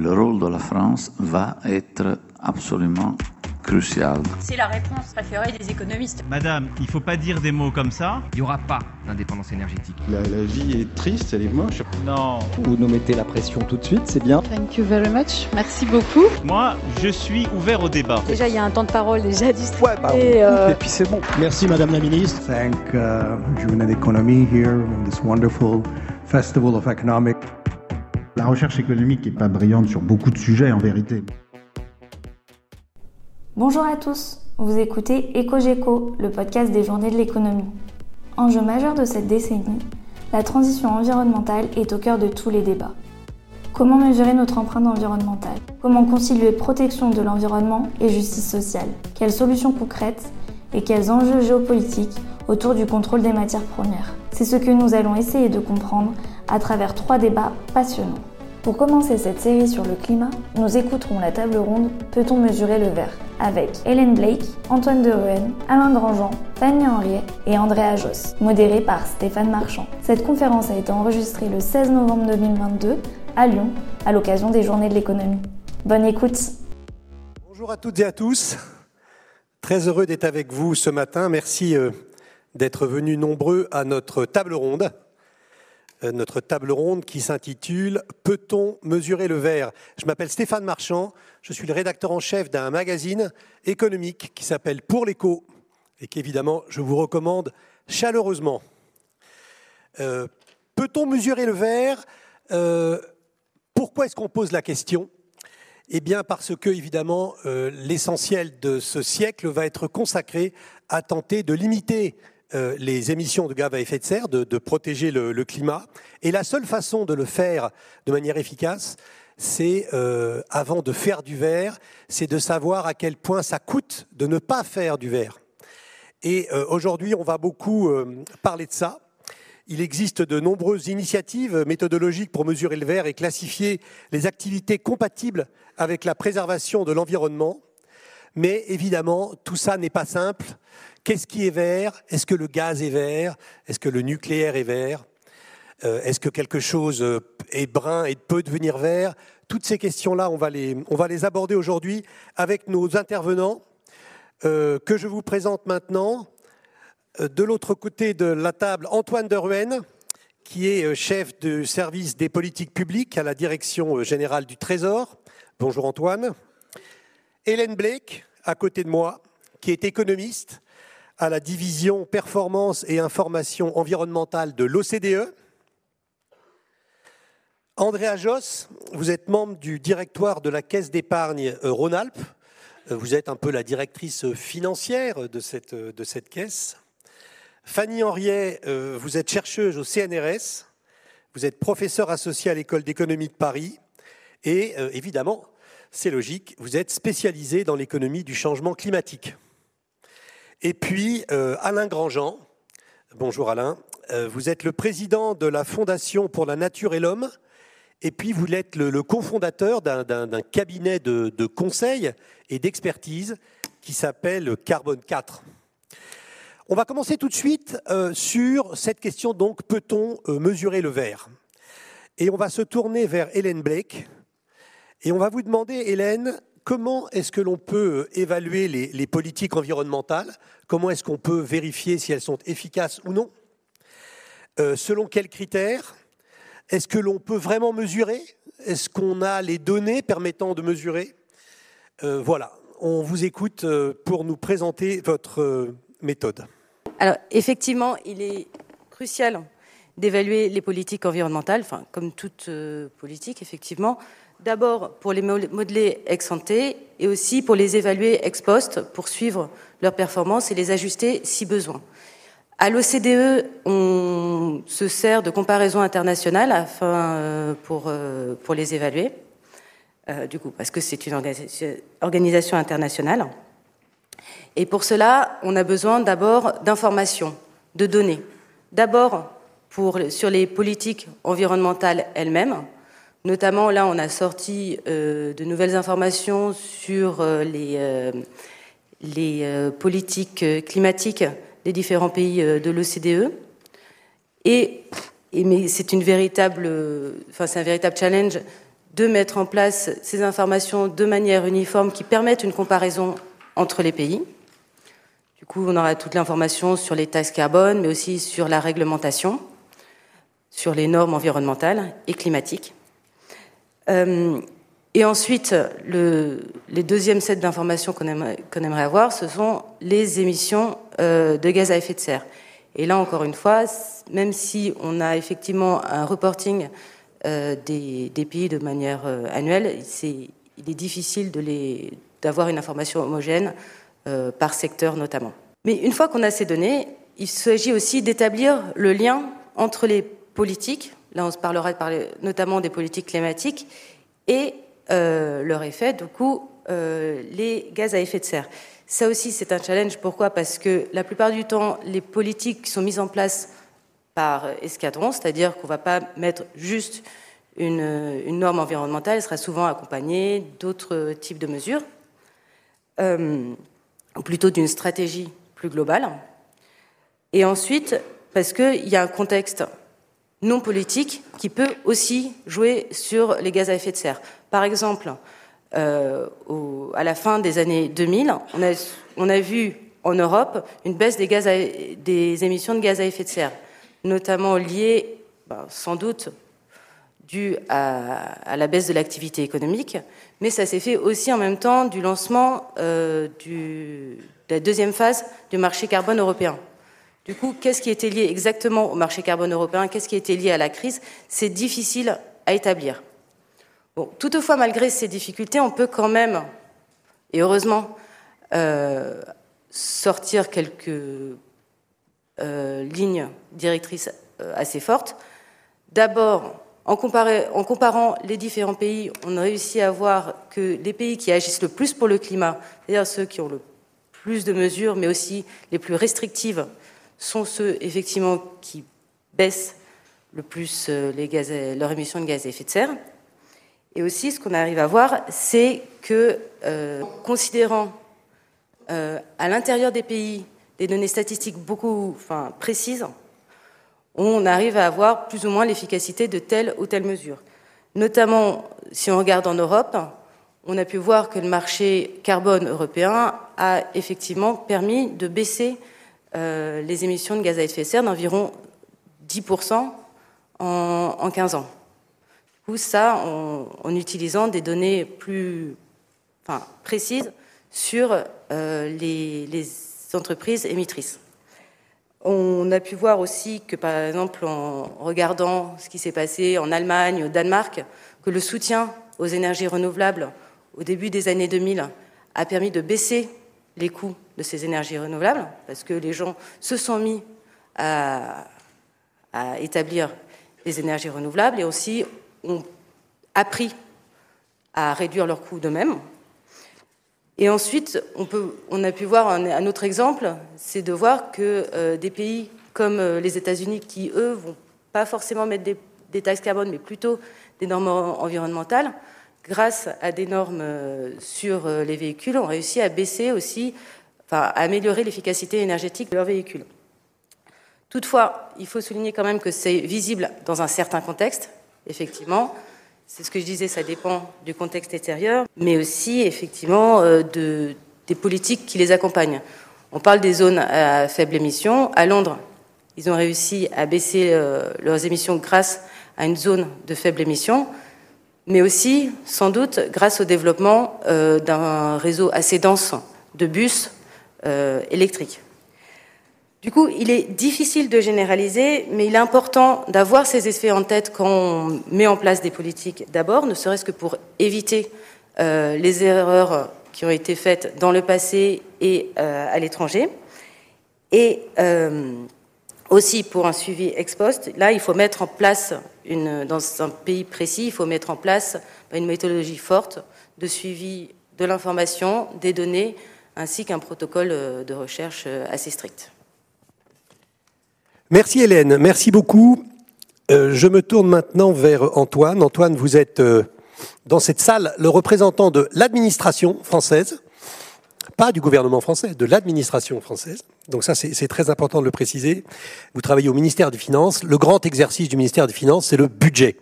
le rôle de la France va être absolument crucial. C'est la réponse préférée des économistes. Madame, il faut pas dire des mots comme ça. Il n'y aura pas d'indépendance énergétique. La, la, vie est triste, elle est moche. Non. Vous nous mettez la pression tout de suite, c'est bien. Thank you very much. Merci beaucoup. Moi, je suis ouvert au débat. Déjà, il y a un temps de parole déjà distribué. Ouais, bah, et, euh... et, puis c'est bon. Merci Madame la Ministre. Thank uh, d'économie here in this wonderful festival of economic. La recherche économique n'est pas brillante sur beaucoup de sujets en vérité. Bonjour à tous, vous écoutez EcoGeco, le podcast des journées de l'économie. Enjeu majeur de cette décennie, la transition environnementale est au cœur de tous les débats. Comment mesurer notre empreinte environnementale? Comment concilier protection de l'environnement et justice sociale? Quelles solutions concrètes et quels enjeux géopolitiques autour du contrôle des matières premières? C'est ce que nous allons essayer de comprendre à travers trois débats passionnants. Pour commencer cette série sur le climat, nous écouterons la table ronde Peut-on mesurer le verre avec Hélène Blake, Antoine de Ruen, Alain Grandjean, Fanny Henriet et Andrea Joss, modérée par Stéphane Marchand. Cette conférence a été enregistrée le 16 novembre 2022 à Lyon à l'occasion des Journées de l'économie. Bonne écoute. Bonjour à toutes et à tous. Très heureux d'être avec vous ce matin. Merci d'être venus nombreux à notre table ronde notre table ronde qui s'intitule Peut-on mesurer le verre? Je m'appelle Stéphane Marchand, je suis le rédacteur en chef d'un magazine économique qui s'appelle Pour l'écho et qu'évidemment je vous recommande chaleureusement. Euh, Peut-on mesurer le verre? Euh, Pourquoi est-ce qu'on pose la question? Eh bien parce que évidemment euh, l'essentiel de ce siècle va être consacré à tenter de limiter euh, les émissions de gaz à effet de serre, de, protéger le, climat. Et la seule façon de le faire de manière efficace, c'est, euh, avant de faire du verre, c'est de savoir à quel point ça coûte de ne pas faire du verre. Et euh, aujourd'hui, on va beaucoup parler de ça. Il existe de nombreuses initiatives méthodologiques pour mesurer le verre et classifier les activités compatibles avec la préservation de l'environnement. Mais évidemment, tout ça n'est pas simple. Qu'est-ce qui est vert? Est-ce que le gaz est vert? Est-ce que le nucléaire est vert? Euh, Est-ce que quelque chose est brun et peut devenir vert? Toutes ces questions-là, on, va les, on va les aborder aujourd'hui avec nos intervenants euh, que je vous présente maintenant. Euh, de l'autre côté de la table, Antoine de Rouen, qui est chef du service des politiques publiques à la direction générale du Trésor. Bonjour Antoine. Hélène Blake, à côté de moi, qui est économiste à la division performance et information environnementale de l'OCDE. Andrea Joss, vous êtes membre du directoire de la Caisse d'épargne Rhône-Alpes. Vous êtes un peu la directrice financière de cette, de cette caisse. Fanny Henriet, vous êtes chercheuse au CNRS. Vous êtes professeur associé à l'École d'économie de Paris. Et évidemment, c'est logique, vous êtes spécialisé dans l'économie du changement climatique. Et puis, euh, Alain Grandjean. Bonjour Alain. Euh, vous êtes le président de la Fondation pour la Nature et l'Homme. Et puis, vous êtes le, cofondateur d'un cabinet de, de, conseil et d'expertise qui s'appelle Carbone 4. On va commencer tout de suite euh, sur cette question, donc, peut-on mesurer le verre? Et on va se tourner vers Hélène Blake. Et on va vous demander, Hélène, comment est-ce que l'on peut évaluer les, politiques environnementales? Comment est-ce qu'on peut vérifier si elles sont efficaces ou non? Euh, Selon quels critères? Est-ce que l'on peut vraiment mesurer? Est-ce qu'on a les données permettant de mesurer? Euh, Voilà, on vous écoute pour nous présenter votre euh, méthode. Alors, effectivement, il est crucial d'évaluer les politiques environnementales, comme toute euh, politique, effectivement, d'abord pour les modeler ex ante et aussi pour les évaluer ex post, pour suivre leurs performances et les ajuster si besoin. À l'OCDE, on se sert de comparaisons internationales afin, euh, pour, euh, pour les évaluer, euh, du coup, parce que c'est une organisation, internationale. Et pour cela, on a besoin d'abord d'informations, de données. D'abord, sur les politiques environnementales elles-mêmes. Notamment, là, on a sorti euh, de nouvelles informations sur euh, les, euh, politiques climatiques des différents pays de l'OCDE. Et, mais c'est c'est un véritable challenge de mettre en place ces informations de manière uniforme qui permettent une comparaison entre les pays. Du coup, on aura toute l'information sur les taxes carbone, mais aussi sur la réglementation, sur les normes environnementales et climatiques. Euh, et ensuite, le, les deuxièmes sets d'informations qu'on aimerait, avoir, ce sont les émissions euh, de gaz à effet de serre. Et là, encore une fois, même si on a effectivement un reporting euh, des, pays de manière annuelle, il est difficile d'avoir une information homogène par secteur notamment. Mais une fois qu'on a ces données, il s'agit aussi d'établir le lien entre les politiques, là on se parlera notamment des politiques climatiques, et euh, leur effet, du coup, euh, les gaz à effet de serre. Ça aussi, c'est un challenge. Pourquoi? Parce que la plupart du temps, les politiques qui sont mises en place par escadron, c'est-à-dire qu'on ne va pas mettre juste une, norme environnementale, elle sera souvent accompagnée d'autres types de mesures, euh, ou plutôt d'une stratégie plus globale. Et ensuite, parce qu'il y a un contexte non politique qui peut aussi jouer sur les gaz à effet de serre. Par exemple, euh, à la fin des années 2000, on a, vu en Europe une baisse des, émissions de gaz à effet de serre, notamment liée, ben, sans doute, à, la baisse de l'activité économique, mais ça s'est fait aussi en même temps du lancement euh, de la deuxième phase du marché carbone européen. Du coup, qu'est-ce qui était lié exactement au marché carbone européen? Qu'est-ce qui était lié à la crise? C'est difficile à établir. Toutefois, malgré ces difficultés, on peut quand même, et heureusement, euh, sortir quelques euh, lignes directrices euh, assez fortes. D'abord, en, en, comparant les différents pays, on a réussi à voir que les pays qui agissent le plus pour le climat, c'est-à-dire ceux qui ont le plus de mesures, mais aussi les plus restrictives, sont ceux effectivement qui baissent le plus les gaz, leur émission de gaz à effet de serre. Et aussi, ce qu'on arrive à voir, c'est que, euh, considérant euh, à l'intérieur des pays des données statistiques beaucoup enfin, précises, on arrive à avoir plus ou moins l'efficacité de telle ou telle mesure. Notamment, si on regarde en Europe, on a pu voir que le marché carbone européen a effectivement permis de baisser euh, les émissions de gaz à effet de serre d'environ 10% en, en 15 ans ça en, utilisant des données plus précises sur euh, les, entreprises émettrices. On a pu voir aussi que, par exemple, en regardant ce qui s'est passé en Allemagne, au Danemark, que le soutien aux énergies renouvelables au début des années 2000 a permis de baisser les coûts de ces énergies renouvelables, parce que les gens se sont mis à, établir les énergies renouvelables et aussi ont appris à réduire leurs coûts d'eux-mêmes. Et ensuite, on, a pu voir un, autre exemple, c'est de voir que euh, des pays comme euh, les États-Unis, qui eux vont pas forcément mettre des, taxes carbone, mais plutôt des normes environnementales, grâce à des normes euh, sur les véhicules, ont réussi à baisser aussi, enfin, à améliorer l'efficacité énergétique de leurs véhicules. Toutefois, il faut souligner quand même que c'est visible dans un certain contexte, effectivement. C'est ce que je disais, ça dépend du contexte extérieur, mais aussi effectivement euh, de, des politiques qui les accompagnent. On parle des zones à faible émission. À Londres, ils ont réussi à baisser euh, leurs émissions grâce à une zone de faible émission, mais aussi, sans doute, grâce au développement euh, d'un réseau assez dense de bus électriques. Du coup, il est difficile de généraliser, mais il est important d'avoir ces effets en tête quand on met en place des politiques d'abord, ne serait-ce que pour éviter euh, les erreurs qui ont été faites dans le passé et euh, à l'étranger. Et euh, aussi pour un suivi ex post, là, il faut mettre en place, dans un pays précis, il faut mettre en place une méthodologie forte de suivi de l'information, des données, ainsi qu'un protocole de recherche assez strict. Merci Hélène, merci beaucoup. Euh, je me tourne maintenant vers Antoine. Antoine, vous êtes euh, dans cette salle le représentant de l'administration française, pas du gouvernement français, de l'administration française. Donc ça, c'est très important de le préciser. Vous travaillez au ministère des Finances. Le grand exercice du ministère des Finances, c'est le budget.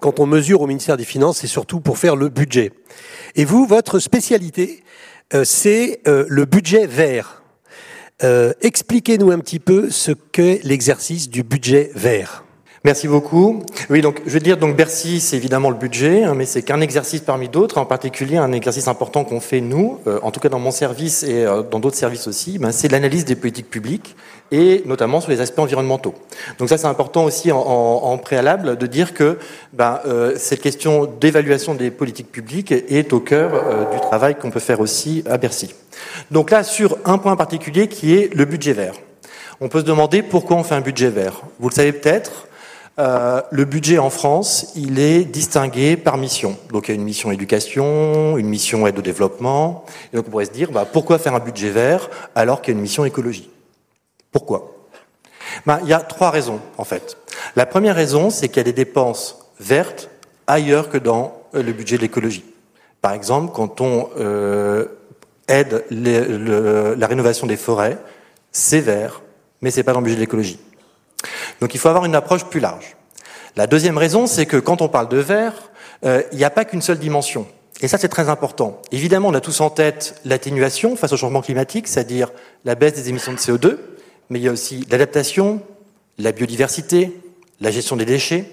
Quand on mesure au ministère des Finances, c'est surtout pour faire le budget. Et vous, votre spécialité, euh, c'est euh, le budget vert. Euh, expliquez-nous un petit peu ce qu'est l'exercice du budget vert. Merci beaucoup. Oui, donc je veux dire, donc Bercy, c'est évidemment le budget, hein, mais c'est qu'un exercice parmi d'autres, en particulier un exercice important qu'on fait nous, euh, en tout cas dans mon service et euh, dans d'autres services aussi, ben, c'est l'analyse des politiques publiques et notamment sur les aspects environnementaux. Donc ça, c'est important aussi en, en, préalable de dire que ben, euh, cette question d'évaluation des politiques publiques est au cœur du travail qu'on peut faire aussi à Bercy. Donc là, sur un point particulier qui est le budget vert. On peut se demander pourquoi on fait un budget vert. Vous le savez peut-être, euh, le budget en France, il est distingué par mission. Donc il y a une mission éducation, une mission aide au développement. Et donc on pourrait se dire, bah, pourquoi faire un budget vert alors qu'il y a une mission écologie? Pourquoi? Bah, Il y a trois raisons en fait. La première raison, c'est qu'il y a des dépenses vertes ailleurs que dans euh, le budget de l'écologie. Par exemple, quand on euh, aide la rénovation des forêts, c'est vert, mais c'est pas dans le budget de l'écologie. Donc il faut avoir une approche plus large. La deuxième raison, c'est que quand on parle de verre, euh, il n'y a pas qu'une seule dimension. Et ça, c'est très important. Évidemment, on a tous en tête l'atténuation face au changement climatique, c'est-à-dire la baisse des émissions de CO2, mais il y a aussi l'adaptation, la biodiversité, la gestion des déchets.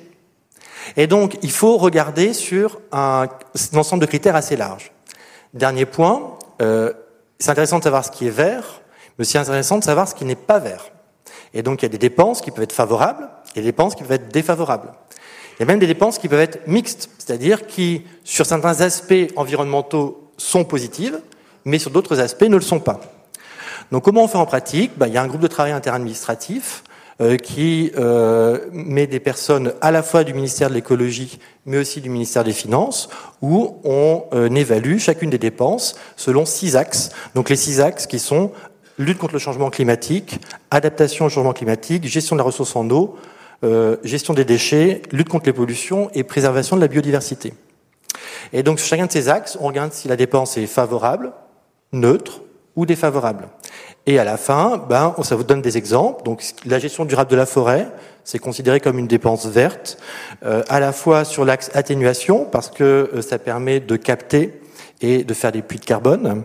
Et donc, il faut regarder sur un, ensemble de critères assez large. Dernier point, euh, c'est intéressant de savoir ce qui est vert, mais c'est intéressant de savoir ce qui n'est pas vert. Et donc il y a des dépenses qui peuvent être favorables et des dépenses qui peuvent être défavorables. Il y a même des dépenses qui peuvent être mixtes, c'est-à-dire qui, sur certains aspects environnementaux, sont positives, mais sur d'autres aspects ne le sont pas. Donc comment on fait en pratique? Ben, Il y a un groupe de travail interadministratif euh, qui euh, met des personnes à la fois du ministère de l'écologie, mais aussi du ministère des Finances, où on euh, évalue chacune des dépenses selon six axes. Donc les six axes qui sont lutte contre le changement climatique, adaptation au changement climatique, gestion de la ressource en eau, euh, gestion des déchets, lutte contre les pollutions et préservation de la biodiversité. Et donc sur chacun de ces axes, on regarde si la dépense est favorable, neutre ou défavorable. Et à la fin, ben, ça vous donne des exemples. Donc la gestion durable de la forêt, c'est considéré comme une dépense verte, euh, à la fois sur l'axe atténuation, parce que euh, ça permet de capter et de faire des puits de carbone.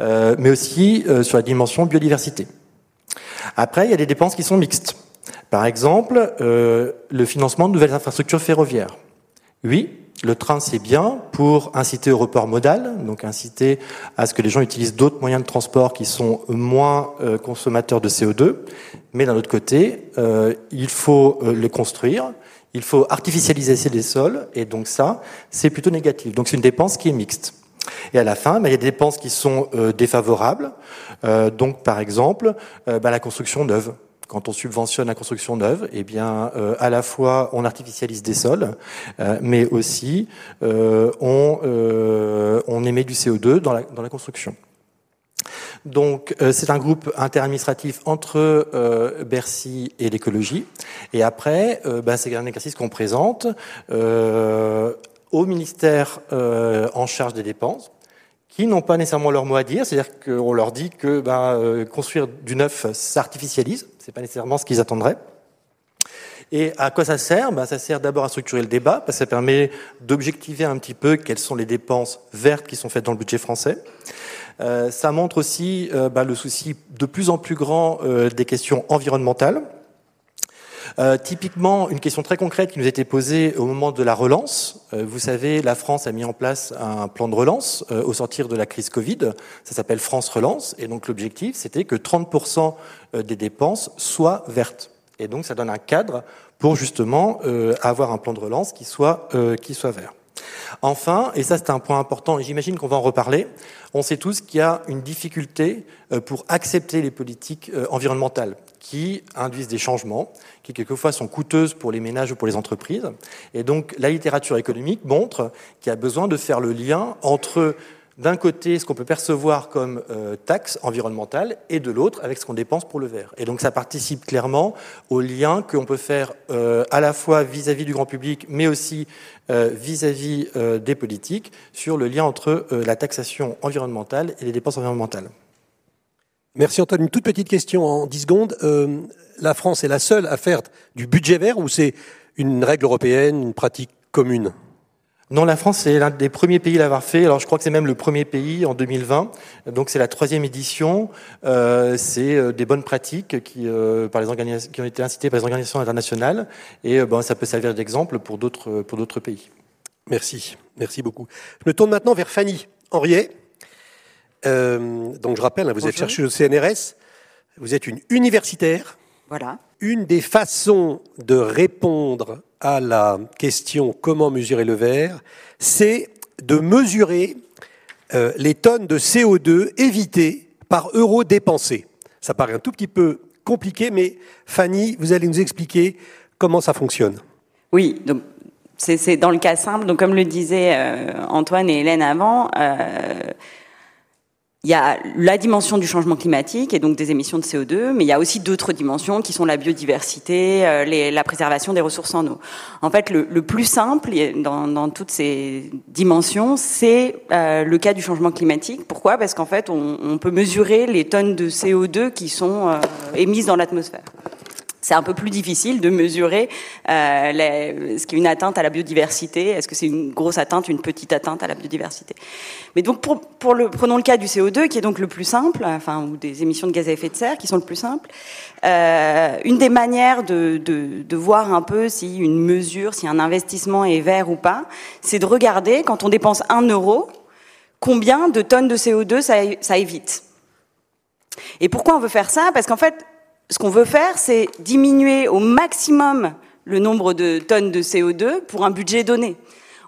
Euh, mais aussi euh, sur la dimension biodiversité. Après, il y a des dépenses qui sont mixtes. Par exemple, euh, le financement de nouvelles infrastructures ferroviaires. Oui, le train, c'est bien pour inciter au report modal, donc inciter à ce que les gens utilisent d'autres moyens de transport qui sont moins consommateurs de CO2. Mais d'un autre côté, il faut les construire, il faut artificialiser les sols, et donc ça, c'est plutôt négatif. Donc c'est une dépense qui est mixte. Et à la fin, bah, il y a des dépenses qui sont euh, défavorables. Euh, donc, par exemple, euh, bah, la construction neuve. Quand on subventionne la construction neuve, eh bien, à la fois on artificialise des sols, mais aussi on, émet du CO2 dans la, dans la construction. Donc c'est un groupe interadministratif entre Bercy et l'écologie. Et après, bah, c'est un exercice qu'on présente au ministère euh, en charge des dépenses, qui n'ont pas nécessairement leur mot à dire, c'est-à-dire qu'on leur dit que ben, euh, construire du neuf s'artificialise, c'est pas nécessairement ce qu'ils attendraient. Et à quoi ça sert? Ben, Ça sert d'abord à structurer le débat, parce que ça permet d'objectiver un petit peu quelles sont les dépenses vertes qui sont faites dans le budget français. Euh, ça montre aussi ben, le souci de plus en plus grand des questions environnementales. Euh, typiquement, une question très concrète qui nous a été posée au moment de la relance. Euh, vous savez, la France a mis en place un plan de relance euh, au sortir de la crise Covid. Ça s'appelle France Relance. Et donc l'objectif, c'était que 30% des dépenses soient vertes. Et donc ça donne un cadre pour justement avoir un plan de relance qui soit, qui soit vert. Enfin, et ça c'est un point important, et j'imagine qu'on va en reparler, on sait tous qu'il y a une difficulté pour accepter les politiques environnementales qui induisent des changements, qui quelquefois sont coûteuses pour les ménages ou pour les entreprises. Et donc la littérature économique montre qu'il y a besoin de faire le lien entre d'un côté ce qu'on peut percevoir comme euh, taxe environnementale et de l'autre avec ce qu'on dépense pour le vert. Et donc ça participe clairement au lien qu'on peut faire euh, à la fois vis-à-vis du grand public, mais aussi euh, vis-à-vis des politiques sur le lien entre la taxation environnementale et les dépenses environnementales. Merci Antoine. Une toute petite question en 10 secondes. la France est la seule à faire du budget vert ou c'est une règle européenne, une pratique commune? Non, la France est l'un des premiers pays à l'avoir fait. Alors, je crois que c'est même le premier pays en 2020. Donc, c'est la troisième édition. Euh, c'est euh, des bonnes pratiques qui, euh, par les qui ont été incitées par les organisations internationales. Et bon, ça peut servir d'exemple pour d'autres pour d'autres pays. Merci, merci beaucoup. Je me tourne maintenant vers Fanny Henriet. Donc, je rappelle, hein, vous êtes chercheuse au CNRS. Vous êtes une universitaire. Voilà. Une des façons de répondre à la question comment mesurer le verre, c'est de mesurer euh, les tonnes de CO2 évitées par euro dépensé. Ça paraît un tout petit peu compliqué, mais Fanny, vous allez nous expliquer comment ça fonctionne. Oui, donc c'est dans le cas simple. Donc comme le disaient euh, Antoine et Hélène avant, euh, il y a la dimension du changement climatique et donc des émissions de CO2, mais il y a aussi d'autres dimensions qui sont la biodiversité, euh, la préservation des ressources en eau. En fait, le, plus simple dans, toutes ces dimensions, c'est euh, le cas du changement climatique. Pourquoi? Parce qu'en fait, on, peut mesurer les tonnes de CO2 qui sont euh, émises dans l'atmosphère c'est un peu plus difficile de mesurer euh, ce qui est une atteinte à la biodiversité. Est-ce que c'est une grosse atteinte, une petite atteinte à la biodiversité? Mais donc, pour, pour le, prenons le cas du CO2, qui est donc le plus simple, enfin, ou des émissions de gaz à effet de serre, qui sont le plus simples. Euh, une des manières de, de, de, voir un peu si une mesure, si un investissement est vert ou pas, c'est de regarder, quand on dépense un euro, combien de tonnes de CO2 ça, ça évite? Et pourquoi on veut faire ça? Parce qu'en fait, ce qu'on veut faire, c'est diminuer au maximum le nombre de tonnes de CO2 pour un budget donné.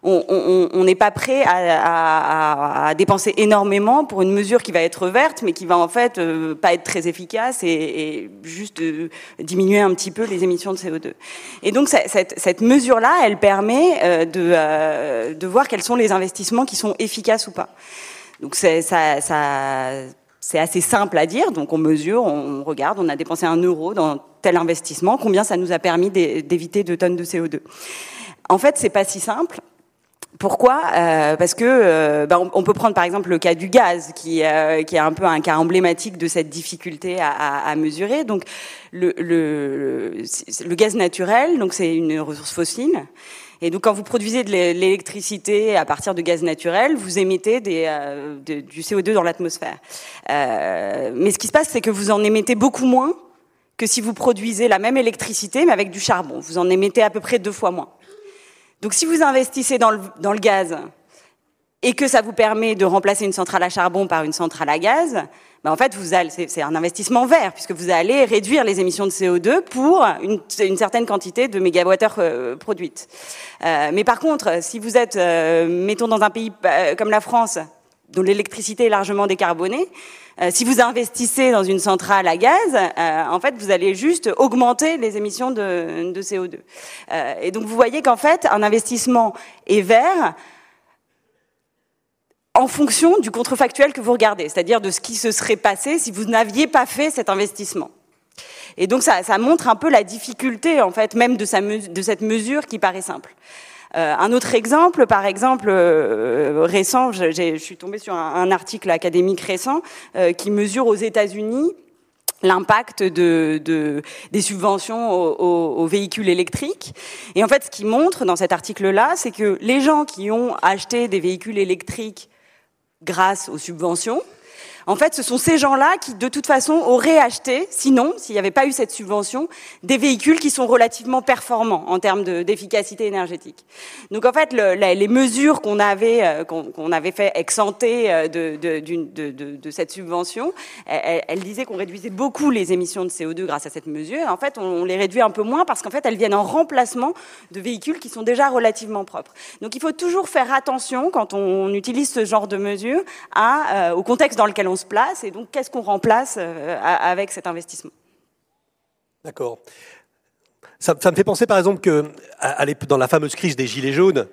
On n'est pas prêt à, dépenser énormément pour une mesure qui va être verte, mais qui va en fait euh, pas être très efficace et, juste euh, diminuer un petit peu les émissions de CO2. Et donc cette, mesure-là, elle permet euh, de, de voir quels sont les investissements qui sont efficaces ou pas. Donc ça, ça c'est assez simple à dire, donc on mesure, on regarde, on a dépensé un euro dans tel investissement, combien ça nous a permis d'éviter 2 tonnes de CO2. En fait, c'est pas si simple. Pourquoi? Euh, Parce que ben, on, peut prendre par exemple le cas du gaz, qui, euh, qui est un peu un cas emblématique de cette difficulté à, à, à mesurer. Donc le, le, le, gaz naturel, donc c'est une ressource fossile. Et donc, quand vous produisez de l'électricité à partir de gaz naturel, vous émettez euh, du CO2 dans l'atmosphère. Euh, mais ce qui se passe, c'est que vous en émettez beaucoup moins que si vous produisez la même électricité, mais avec du charbon. Vous en émettez à peu près deux fois moins. Donc, si vous investissez dans le gaz et que ça vous permet de remplacer une centrale à charbon par une centrale à gaz, ben en fait, vous c'est, un investissement vert puisque vous allez réduire les émissions de CO2 pour une, une certaine quantité de mégawattheures euh, produites. Euh, mais par contre, si vous êtes, euh, mettons, dans un pays euh, comme la France, dont l'électricité est largement décarbonée, si vous investissez dans une centrale à gaz, en fait, vous allez juste augmenter les émissions de, de CO2. et donc, vous voyez qu'en fait, un investissement est vert en fonction du contrefactuel que vous regardez, c'est-à-dire de ce qui se serait passé si vous n'aviez pas fait cet investissement. Et donc ça, montre un peu la difficulté en fait même de, cette mesure qui paraît simple. Euh, un autre exemple, par exemple euh, récent, je, suis tombée sur un, article académique récent euh, qui mesure aux États-Unis l'impact de, de, des subventions aux, aux, véhicules électriques. Et en fait, ce qui montre dans cet article-là, c'est que les gens qui ont acheté des véhicules électriques grâce aux subventions, en fait, ce sont ces gens-là qui, de toute façon, auraient acheté, sinon, s'il n'y avait pas eu cette subvention, des véhicules qui sont relativement performants en termes d'efficacité énergétique. Donc, en fait, le, les mesures qu'on avait, euh, qu'on avait fait exenter euh, de, cette subvention, elle, elle disait qu'on réduisait beaucoup les émissions de CO2 grâce à cette mesure. En fait, on, les réduit un peu moins parce qu'en fait, elles viennent en remplacement de véhicules qui sont déjà relativement propres. Donc, il faut toujours faire attention quand on utilise ce genre de mesures euh, au contexte dans lequel on place et donc qu'est-ce qu'on remplace euh, avec cet investissement? D'accord. Ça, me fait penser par exemple que dans la fameuse crise des Gilets jaunes,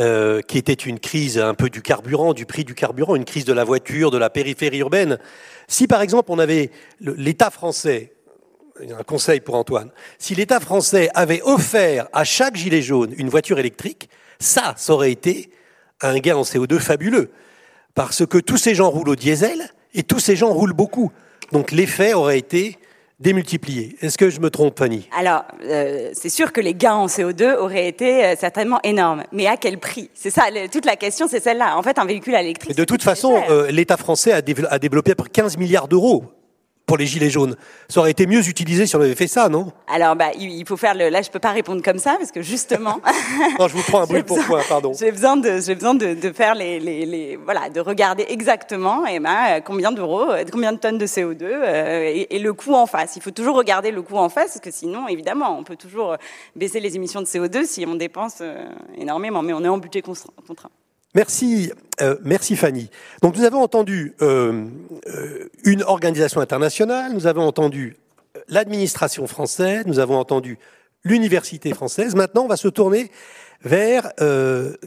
euh, qui était une crise un peu du carburant, du prix du carburant, une crise de la voiture, de la périphérie urbaine. Si par exemple on avait l'État français, un conseil pour Antoine, si l'État français avait offert à chaque gilet jaune une voiture électrique, ça, ça aurait été un gain en CO2 fabuleux. Parce que tous ces gens roulent au diesel et tous ces gens roulent beaucoup. Donc l'effet aurait été démultiplié. Est-ce que je me trompe, Fanny? Alors, euh, c'est sûr que les gains en CO2 auraient été euh, certainement énormes. Mais à quel prix? C'est ça, toute la question, c'est celle-là. En fait, un véhicule électrique. de toute façon, euh, l'État français a, a développé pour 15 milliards d'euros pour les gilets jaunes. Ça aurait été mieux utilisé si on avait fait ça, non? Alors, bah, il faut faire le. Là, je peux pas répondre comme ça parce que justement. non, je vous prends un bruit pour point, pardon. J'ai besoin de, j'ai besoin de, de faire les, les, les, voilà, de regarder exactement, eh ben, combien d'euros, combien de tonnes de CO2 euh, et, et, le coût en face. Il faut toujours regarder le coût en face parce que sinon, évidemment, on peut toujours baisser les émissions de CO2 si on dépense euh, énormément, mais on est en budget contraint. Merci, euh, merci Fanny. Donc nous avons entendu euh, euh, une organisation internationale, nous avons entendu l'administration française, nous avons entendu l'université française. Maintenant, on va se tourner vers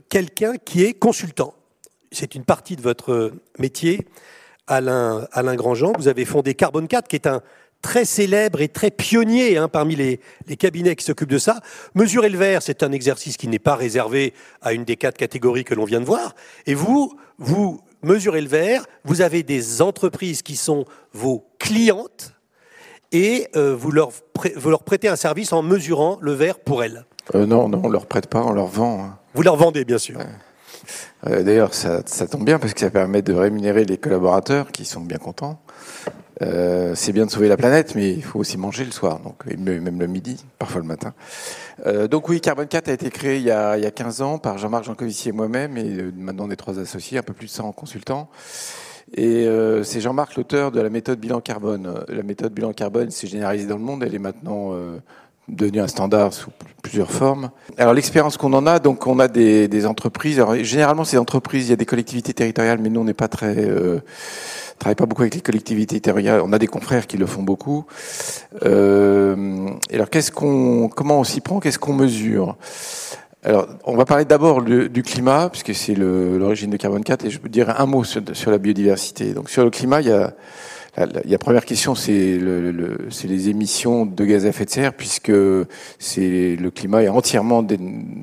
quelqu'un qui est consultant. C'est une partie de votre métier, Alain, Alain Grandjean. Vous avez fondé Carbone 4, qui est un très célèbre et très pionnier hein, parmi les, cabinets qui s'occupent de ça. Mesurer le verre, c'est un exercice qui n'est pas réservé à une des quatre catégories que l'on vient de voir. Et vous, vous mesurez le verre, vous avez des entreprises qui sont vos clientes et euh, vous, leur vous, leur prêtez un service en mesurant le verre pour elles. Euh, non, non, on ne leur prête pas, on leur vend. Hein. Vous leur vendez, bien sûr. Euh, d'ailleurs, ça, ça, tombe bien parce que ça permet de rémunérer les collaborateurs qui sont bien contents. Euh, c'est bien de sauver la planète, mais il faut aussi manger le soir, donc même le midi, parfois le matin. Euh, donc oui, Carbone 4 a été créé il y a, il y a 15 ans par Jean-Marc Jancovici et moi-même, et euh, maintenant des trois associés, un peu plus de 100 consultants. Et euh, c'est Jean-Marc l'auteur de la méthode bilan carbone. La méthode bilan carbone s'est généralisée dans le monde, elle est maintenant devenue un standard sous plusieurs formes. Alors l'expérience qu'on en a, donc on a des, des entreprises. Alors, généralement, ces entreprises, il y a des collectivités territoriales, mais nous on n'est pas très euh, travaille pas beaucoup avec les collectivités territoriales. On a des confrères qui le font beaucoup. Euh, et alors, qu'est-ce qu'on, comment on s'y prend? Qu'est-ce qu'on mesure? Alors, on va parler d'abord du climat, puisque c'est l'origine de Carbone 4, et je peux dire un mot sur, sur la biodiversité. Donc, sur le climat, il y a il y a première question, c'est le, le, les émissions de gaz à effet de serre, puisque le climat est entièrement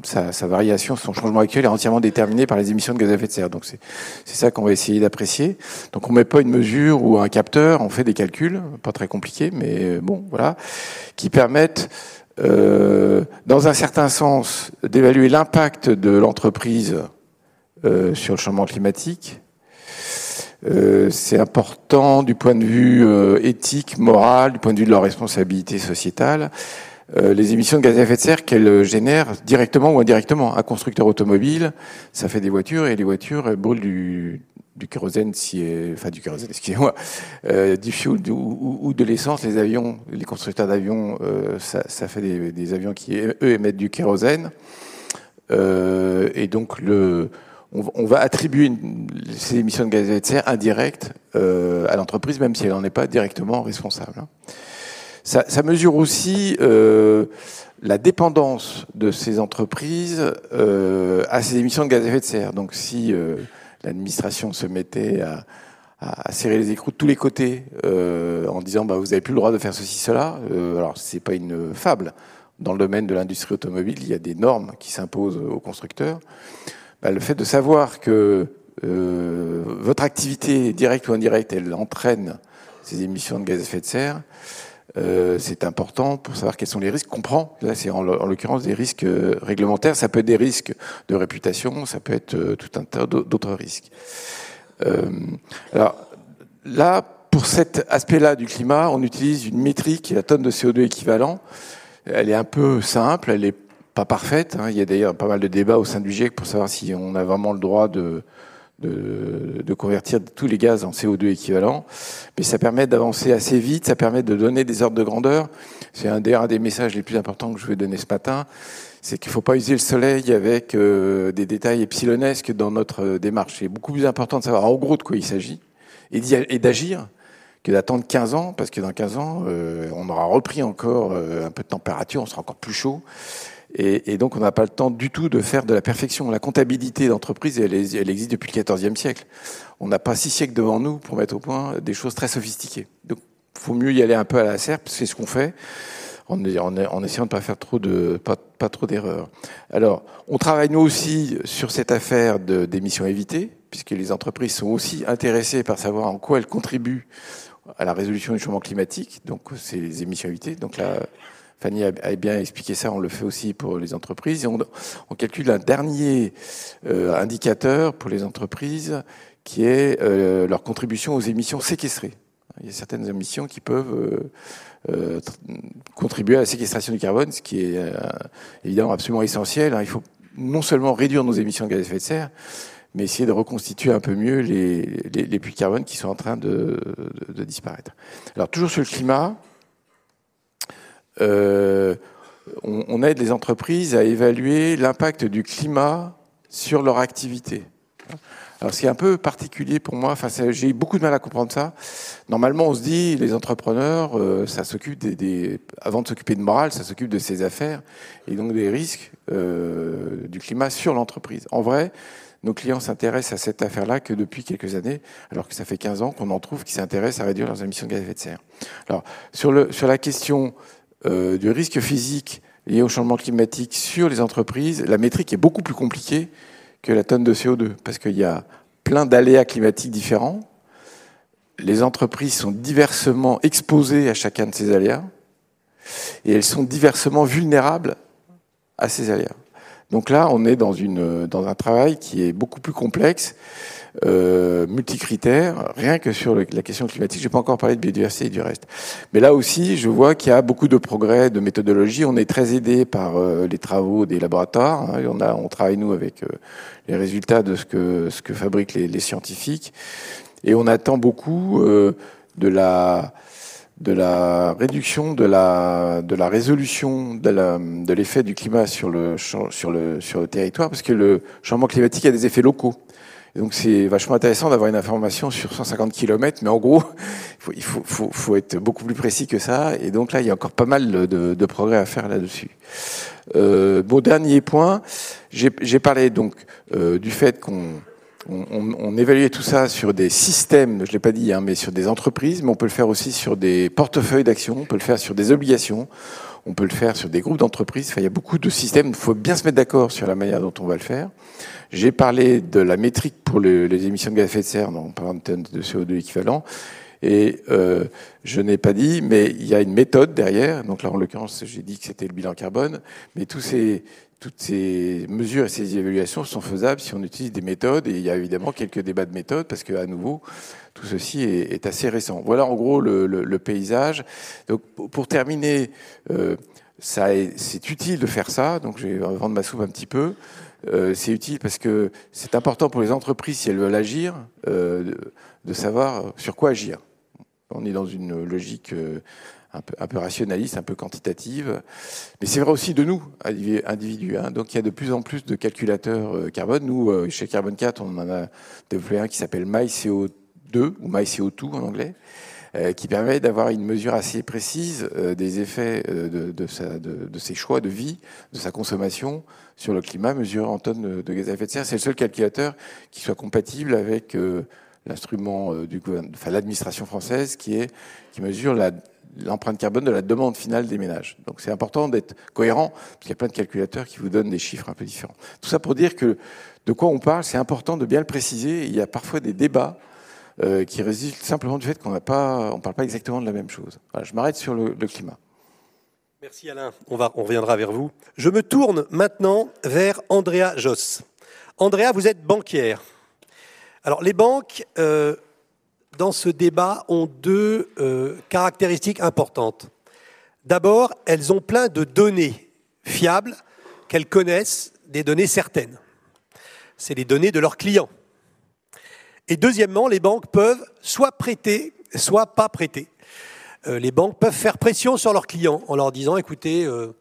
sa, sa, variation, son changement actuel est entièrement déterminé par les émissions de gaz à effet de serre. Donc c'est ça qu'on va essayer d'apprécier. Donc on met pas une mesure ou un capteur, on fait des calculs, pas très compliqués, mais bon voilà, qui permettent euh, dans un certain sens d'évaluer l'impact de l'entreprise euh, sur le changement climatique euh, c'est important du point de vue euh, éthique, moral, du point de vue de leur responsabilité sociétale. Euh, les émissions de gaz à effet de serre qu'elles génèrent directement ou indirectement. Un constructeur automobile, ça fait des voitures et les voitures elles brûlent du, du kérosène, si, enfin du kérosène, excusez-moi, du fuel ou, ou, de l'essence. Les avions, les constructeurs d'avions, ça, ça, fait des, des, avions qui eux émettent du kérosène. et donc le on, va attribuer ces émissions de gaz à effet de serre indirectes euh, à l'entreprise, même si elle n'en est pas directement responsable. Hein. Ça, mesure aussi euh, la dépendance de ces entreprises euh, à ces émissions de gaz à effet de serre. Donc si l'administration se mettait à, serrer les écrous de tous les côtés en disant bah, vous n'avez plus le droit de faire ceci, cela, alors c'est pas une fable. Dans le domaine de l'industrie automobile, il y a des normes qui s'imposent aux constructeurs. Bah, le fait de savoir que euh, votre activité directe ou indirecte, elle entraîne ces émissions de gaz à effet de serre, euh, c'est important pour savoir quels sont les risques qu'on prend. Là, c'est en, l'occurrence des risques euh, réglementaires. Ça peut être des risques de réputation, ça peut être tout un tas d'autres risques. alors là, pour cet aspect-là du climat, on utilise une métrique, la tonne de CO2 équivalent. Elle est un peu simple, elle est pas parfaite. Hein. Il y a d'ailleurs pas mal de débats au sein du GIEC pour savoir si on a vraiment le droit de, de, de, convertir tous les gaz en CO2 équivalent. Mais ça permet d'avancer assez vite, ça permet de donner des ordres de grandeur. C'est un un des messages les plus importants que je vais donner ce matin. C'est qu'il ne faut pas user le soleil avec euh, des détails epsilonesques dans notre démarche. C'est beaucoup plus important de savoir en gros de quoi il s'agit et d'agir que d'attendre 15 ans, parce que dans 15 ans, euh, on aura repris encore euh, un peu de température, on sera encore plus chaud. Et, donc, on n'a pas le temps du tout de faire de la perfection. La comptabilité d'entreprise, elle, elle, existe depuis le XIVe siècle. On n'a pas six siècles devant nous pour mettre au point des choses très sophistiquées. Donc, faut mieux y aller un peu à la serpe, c'est ce qu'on fait, en, en, en, essayant de pas faire trop de pas, pas trop d'erreurs. Alors, on travaille nous aussi sur cette affaire d'émissions évitées, puisque les entreprises sont aussi intéressées par savoir en quoi elles contribuent à la résolution du changement climatique. Donc, c'est les émissions évitées. Donc là, Fanny a bien expliqué ça, on le fait aussi pour les entreprises. Et on, calcule un dernier euh, indicateur pour les entreprises qui est euh, leur contribution aux émissions séquestrées. Il y a certaines émissions qui peuvent euh, contribuer à la séquestration du carbone, ce qui est évidemment absolument essentiel. Il faut non seulement réduire nos émissions de gaz à effet de serre, mais essayer de reconstituer un peu mieux les, les, puits de carbone qui sont en train de, de disparaître. Alors toujours sur le climat, euh, on, on, aide les entreprises à évaluer l'impact du climat sur leur activité. Alors, c'est un peu particulier pour moi. Enfin, j'ai beaucoup de mal à comprendre ça. Normalement, on se dit, les entrepreneurs, euh, ça s'occupe des, des, avant de s'occuper de morale, ça s'occupe de ses affaires et donc des risques euh, du climat sur l'entreprise. En vrai, nos clients s'intéressent à cette affaire-là que depuis quelques années, alors que ça fait 15 ans qu'on en trouve qui s'intéressent à réduire leurs émissions de gaz à effet de serre. Alors, sur, le, sur la question euh, du risque physique lié au changement climatique sur les entreprises, la métrique est beaucoup plus compliquée que la tonne de CO2, parce qu'il y a plein d'aléas climatiques différents. Les entreprises sont diversement exposées à chacun de ces aléas, et elles sont diversement vulnérables à ces aléas. Donc là, on est dans, une, dans un travail qui est beaucoup plus complexe euh, multicritères, rien que sur la question climatique. Je n'ai pas encore parlé de biodiversité et du reste. Mais là aussi, je vois qu'il y a beaucoup de progrès de méthodologie. On est très aidé par euh, les travaux des laboratoires. Hein, on, a, on travaille, nous, avec euh, les résultats de ce que, ce que fabriquent les, les scientifiques. Et on attend beaucoup euh, de la de la réduction de la de la résolution de l'effet du climat sur le sur le sur le territoire parce que le changement climatique a des effets locaux donc c'est vachement intéressant d'avoir une information sur 150 km, mais en gros, il faut, il faut, faut, être beaucoup plus précis que ça. Et donc là, il y a encore pas mal de, de progrès à faire là-dessus. Euh, bon, dernier point, j'ai parlé donc euh, du fait qu'on on, on, évaluait tout ça sur des systèmes, je l'ai pas dit, hein, mais sur des entreprises, mais on peut le faire aussi sur des portefeuilles d'actions, on peut le faire sur des obligations, on peut le faire sur des groupes d'entreprises. Il y a beaucoup de systèmes. Il faut bien se mettre d'accord sur la manière dont on va le faire. J'ai parlé de la métrique pour le, les émissions de gaz à effet de serre, donc de tonnes de CO2 équivalent. Et euh, je n'ai pas dit, mais il y a une méthode derrière. Donc là, en l'occurrence, j'ai dit que c'était le bilan carbone. Mais tous ces, toutes ces mesures et ces évaluations sont faisables si on utilise des méthodes. Et il y a évidemment quelques débats de méthode parce que, à nouveau, tout ceci est, assez récent. Voilà en gros le, paysage. Donc, pour terminer, euh, c'est utile de faire ça. Donc, je vais vendre ma soupe un petit peu. Euh, c'est utile parce que c'est important pour les entreprises, si elles veulent agir, euh, de, savoir sur quoi agir. On est dans une logique un, peu, rationaliste, un peu quantitative, mais c'est vrai aussi de nous, individus. Hein. Donc il y a de plus en plus de calculateurs euh, carbone. Nous, euh, chez Carbon 4, on en a développé un qui s'appelle MyCO2 ou MyCO2 en anglais, euh, qui permet d'avoir une mesure assez précise des effets de, ses choix de vie, de sa consommation sur le climat, mesure en tonnes de gaz à effet de serre. C'est le seul calculateur qui soit compatible avec l'instrument l'administration française qui mesure la l'empreinte carbone de la demande finale des ménages. Donc c'est important d'être cohérent, parce qu'il y a plein de calculateurs qui vous donnent des chiffres un peu différents. Tout ça pour dire que de quoi on parle, c'est important de bien le préciser. Il y a parfois des débats euh, qui résulte simplement du fait qu'on on parle pas exactement de la même chose. Voilà, je m'arrête sur le, le, climat. Merci Alain. On va, on reviendra vers vous. Je me tourne maintenant vers Andrea Joss. Andrea, vous êtes banquière. Alors les banques, euh, dans ce débat, ont deux euh, caractéristiques importantes. D'abord, elles ont plein de données fiables qu'elles connaissent, des données certaines. C'est les données de leurs clients. Et deuxièmement, les banques peuvent soit prêter, soit pas prêter. Euh, les banques peuvent faire pression sur leurs clients en leur disant, écoutez, euh,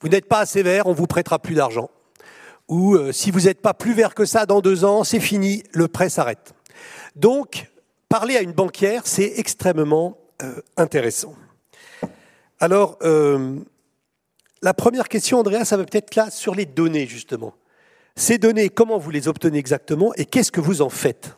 vous n'êtes pas assez vert, on vous prêtera plus d'argent. Ou si vous n'êtes pas plus vert que ça dans deux ans, c'est fini, le prêt s'arrête. Donc, parler à une banquière, c'est extrêmement euh, intéressant. Alors, euh, la première question, Andrea, ça va peut-être là sur les données, justement. Ces données, comment vous les obtenez exactement et qu'est-ce que vous en faites?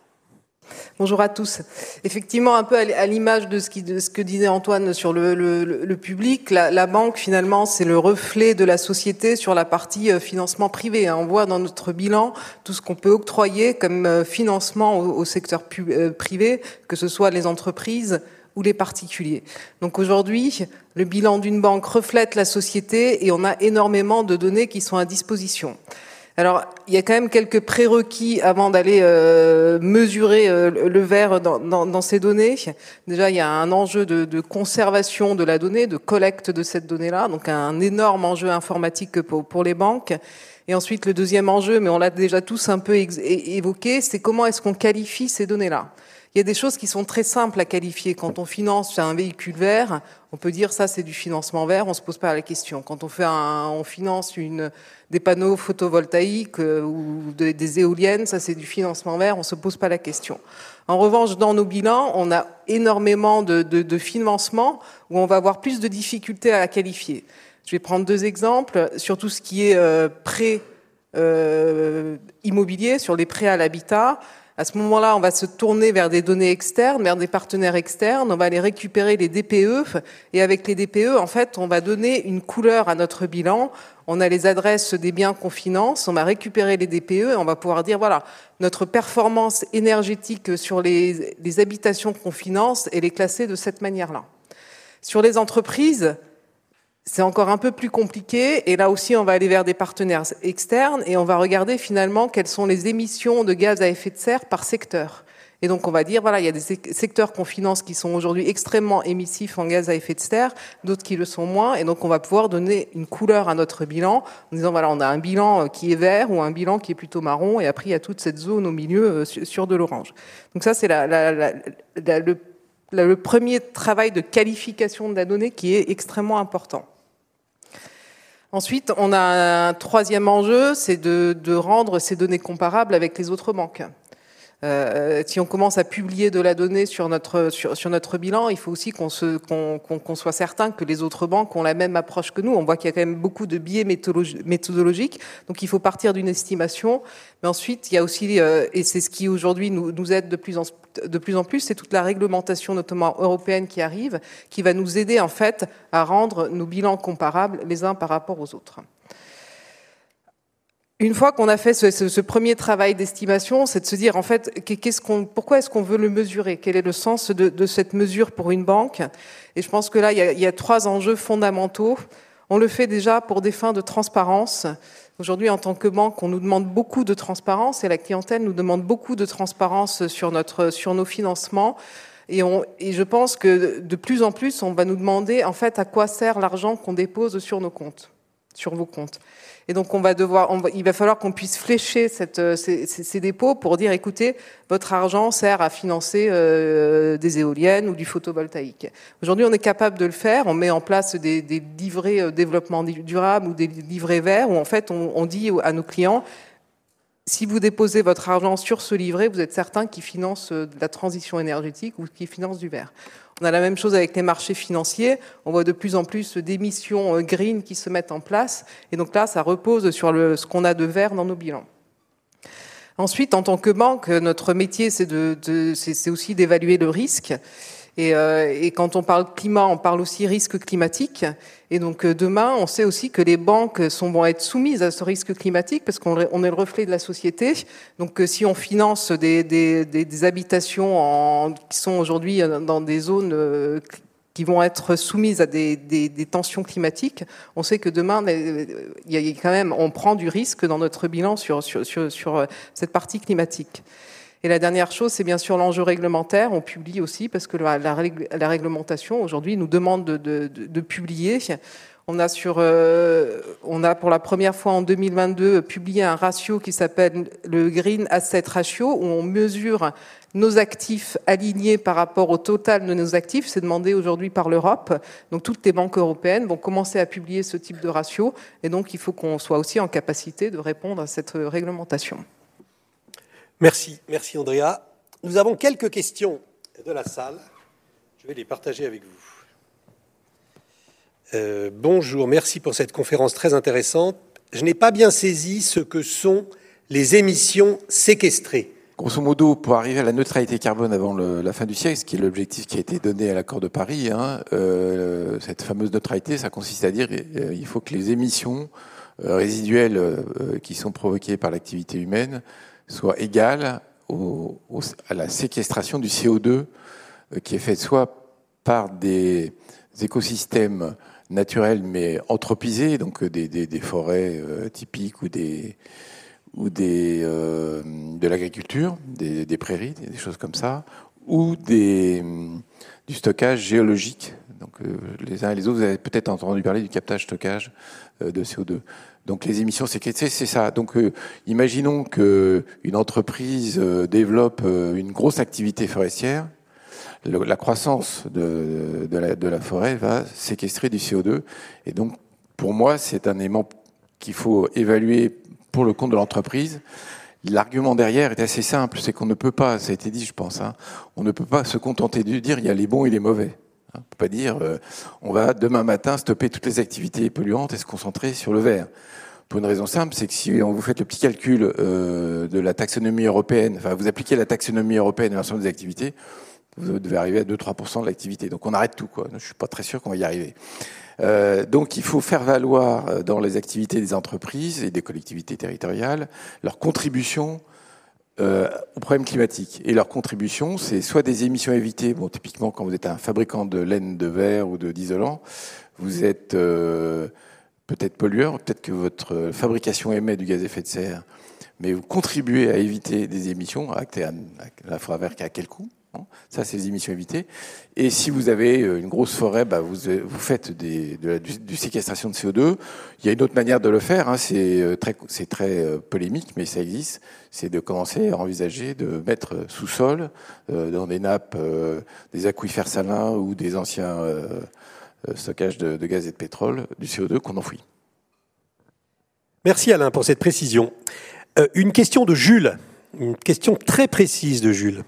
Bonjour à tous. Effectivement, un peu à l'image de ce, que disait Antoine sur le, public, la, banque, finalement, c'est le reflet de la société sur la partie euh, financement privé. Hein. On voit dans notre bilan tout ce qu'on peut octroyer comme euh, financement au, secteur euh, privé, que ce soit les entreprises ou les particuliers. Donc aujourd'hui, le bilan d'une banque reflète la société et on a énormément de données qui sont à disposition. Alors, il y a quand même quelques prérequis avant d'aller euh, mesurer euh, le verre dans, dans, dans, ces données. Déjà, il y a un enjeu de, de, conservation de la donnée, de collecte de cette donnée-là, donc un énorme enjeu informatique pour, pour les banques. Et ensuite, le deuxième enjeu, mais on l'a déjà tous un peu évoqué, c'est comment est-ce qu'on qualifie ces données-là? Il y a des choses qui sont très simples à qualifier. Quand on finance un véhicule vert, on peut dire ça c'est du financement vert, on se pose pas la question. Quand on fait un, on finance une, des panneaux photovoltaïques euh, ou des éoliennes, ça c'est du financement vert, on se pose pas la question. En revanche, dans nos bilans, on a énormément de, financements où on va avoir plus de difficultés à la qualifier. Je vais prendre deux exemples sur tout ce qui est euh, prêt euh, immobilier, sur les prêts à l'habitat. À ce moment-là, on va se tourner vers des données externes, vers des partenaires externes, on va aller récupérer les DPE, et avec les DPE, en fait, on va donner une couleur à notre bilan. On a les adresses des biens qu'on finance, on va récupérer les DPE, et on va pouvoir dire, voilà, notre performance énergétique sur les, habitations qu'on finance, elle est classée de cette manière-là. Sur les entreprises, c'est encore un peu plus compliqué et là aussi on va aller vers des partenaires externes et on va regarder finalement quelles sont les émissions de gaz à effet de serre par secteur. Et donc on va dire voilà, il y a des secteurs qu'on finance qui sont aujourd'hui extrêmement émissifs en gaz à effet de serre, d'autres qui le sont moins et donc on va pouvoir donner une couleur à notre bilan en disant voilà, on a un bilan euh, qui est vert ou un bilan qui est plutôt marron et après il y a toute cette zone au milieu euh, sur de l'orange. Donc ça c'est la, la, la, le, le premier travail de qualification de la donnée qui est extrêmement important. Ensuite, on a un troisième enjeu, c'est de, rendre ces données comparables avec les autres banques. Euh, si on commence à publier de la donnée sur notre, sur, notre bilan, il faut aussi qu'on qu'on soit certain que les autres banques ont la même approche que nous. On voit qu'il y a quand même beaucoup de biais méthodologiques, donc il faut partir d'une estimation. Mais ensuite, il y a aussi, euh, et c'est ce qui aujourd'hui nous, nous aide de plus en, de plus en plus, c'est toute la réglementation, notamment européenne, qui arrive, qui va nous aider en fait à rendre nos bilans comparables les uns par rapport aux autres. Une fois qu'on a fait ce, premier travail d'estimation, c'est de se dire en fait, qu'est-ce qu'on, pourquoi est-ce qu'on veut le mesurer? Quel est le sens de, de, cette mesure pour une banque? Et je pense que là, il y, a, il y a trois enjeux fondamentaux. On le fait déjà pour des fins de transparence. Aujourd'hui, en tant que banque, on nous demande beaucoup de transparence et la clientèle nous demande beaucoup de transparence sur, notre, sur nos financements. Et, on, et, je pense que de plus en plus, on va nous demander en fait à quoi sert l'argent qu'on dépose sur nos comptes, sur vos comptes. Et donc, on va devoir, il va falloir qu'on puisse flécher euh, ces, dépôts pour dire, écoutez, votre argent sert à financer euh, des éoliennes ou du photovoltaïque. Aujourd'hui, on est capable de le faire. On met en place des, livrets euh, développement durable ou des livrets verts où, en fait, on dit à nos clients, si vous déposez votre argent sur ce livret, vous êtes certain qu'il finance euh, la transition énergétique ou qu'il finance du vert. On a la même chose avec les marchés financiers. On voit de plus en plus d'émissions euh, green qui se mettent en place. Et donc là, ça repose sur le, ce qu'on a de vert dans nos bilans. Ensuite, en tant que banque, notre métier, c'est aussi d'évaluer le risque. Et, euh, et, quand on parle climat, on parle aussi risque climatique. Et donc euh, demain, on sait aussi que les banques sont, vont être soumises à ce risque climatique parce qu'on est le reflet de la société. Donc euh, si on finance des, habitations qui sont aujourd'hui dans des zones qui vont être soumises à des, tensions climatiques, on sait que demain, il y a quand même, on prend du risque dans notre bilan sur cette partie climatique. Et la dernière chose, c'est bien sûr l'enjeu réglementaire. On publie aussi parce que la, réglementation aujourd'hui nous demande de, publier. On a, euh, on a pour la première fois en 2022 publié un ratio qui s'appelle le Green Asset Ratio, où on mesure nos actifs alignés par rapport au total de nos actifs. C'est demandé aujourd'hui par l'Europe. Donc toutes les banques européennes vont commencer à publier ce type de ratio. Et donc il faut qu'on soit aussi en capacité de répondre à cette réglementation. Merci, merci Andrea. Nous avons quelques questions de la salle. Je vais les partager avec vous. Euh, bonjour, merci pour cette conférence très intéressante. Je n'ai pas bien saisi ce que sont les émissions séquestrées. Grosso modo, pour arriver à la neutralité carbone avant la fin du siècle, ce qui est l'objectif qui a été donné à l'accord de Paris, hein, euh, cette fameuse neutralité, ça consiste à dire qu'il il faut que les émissions euh, résiduelles euh, qui sont provoquées par l'activité humaine au, au, à la séquestration du CO2 euh, qui est faite soit par des écosystèmes naturels mais anthropisés, donc des, des, forêts euh, typiques ou euh, de l'agriculture, des, prairies, des, choses comme ça, ou du stockage géologique. Donc euh, les uns et les autres, vous avez peut-être entendu parler du captage-stockage euh, de CO2. Donc les émissions séquestrées, c'est ça. Donc euh, imaginons que une entreprise euh, développe euh, une grosse activité forestière. La croissance de, de, la, de la forêt va séquestrer du CO2. Et donc, pour moi, c'est un élément qu'il faut évaluer pour le compte de l'entreprise. L'argument derrière est assez simple, c'est qu'on ne peut pas, ça a été dit je pense, hein, on ne peut pas se contenter de dire il y a les bons et les mauvais. On ne peut pas dire euh, on va demain matin stopper toutes les activités polluantes et se concentrer sur le vert. Pour une raison simple, c'est que si on vous faites le petit calcul euh, de la taxonomie européenne, enfin vous appliquez la taxonomie européenne à l'ensemble des activités, vous devez arriver à 2-3% de l'activité. Donc on arrête tout. Quoi. Je suis pas très sûr qu'on va y arriver. Euh, donc il faut faire valoir euh, dans les activités des entreprises et des collectivités territoriales leur contribution euh, au problème climatique. Et leur contribution, c'est soit des émissions évitées, bon typiquement quand vous êtes un fabricant de laine de verre ou d'isolant, vous êtes euh, peut-être pollueur, peut-être que votre fabrication émet du gaz à effet de serre, mais vous contribuez à éviter des émissions, à, à, à à quel coût ça, c'est les émissions évitées. Et si vous avez une grosse forêt, bah, vous, vous faites de la, du, séquestration de CO2. Il y a une autre manière de le faire, hein, c'est très, très polémique, mais ça existe. C'est de commencer à envisager de mettre sous sol, euh, dans des nappes, euh, des aquifères salins ou des anciens euh, stockages de, de gaz et de pétrole, du CO2 qu'on enfouit. Merci Alain pour cette précision. Euh, une question de Jules, une question très précise de Jules.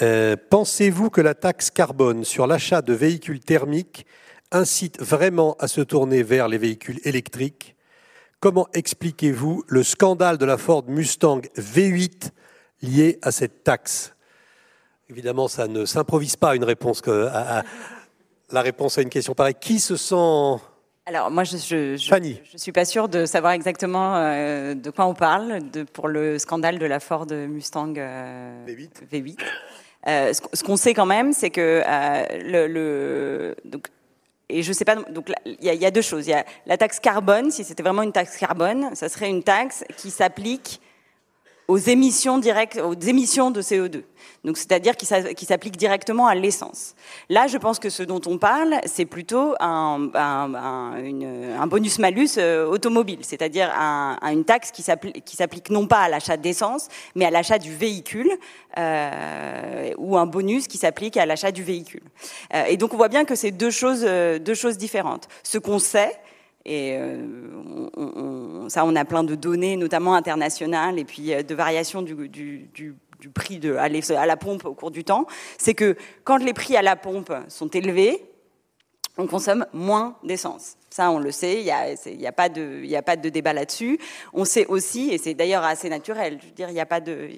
Euh, Pensez-vous que la taxe carbone sur l'achat de véhicules thermiques incite vraiment à se tourner vers les véhicules électriques? Comment expliquez-vous le scandale de la Ford Mustang V8 lié à cette taxe? Évidemment, ça ne s'improvise pas une réponse que, à, à, la réponse à une question pareille. Qui se sent alors moi, je ne je, je, je, suis pas sûre de savoir exactement euh, de quoi on parle de, pour le scandale de la Ford Mustang euh, V8. V8. Euh, ce, qu'on sait quand même, c'est que euh, le, le, donc, et je sais pas, donc il y, y, a deux choses. Il y a la taxe carbone, si c'était vraiment une taxe carbone, ça serait une taxe qui s'applique aux émissions directes, aux émissions de CO2. Donc, c'est-à-dire qui s'applique directement à l'essence. Là, je pense que ce dont on parle, c'est plutôt un, un, bonus-malus euh, automobile, c'est-à-dire un, une taxe qui s'applique non pas à l'achat d'essence, mais à l'achat du véhicule, euh, ou un bonus qui s'applique à l'achat du véhicule. Euh, et donc, on voit bien que c'est deux choses, euh, deux choses différentes. Ce qu'on sait, et euh, on, ça, on a plein de données, notamment internationales, et puis euh, de variations du, prix de, à la pompe au cours du temps. C'est que quand les prix à la pompe sont élevés, on consomme moins d'essence. Ça, on le sait, il n'y a, pas de, a pas de débat là-dessus. On sait aussi, et c'est d'ailleurs assez naturel, je veux dire, il n'y a pas de,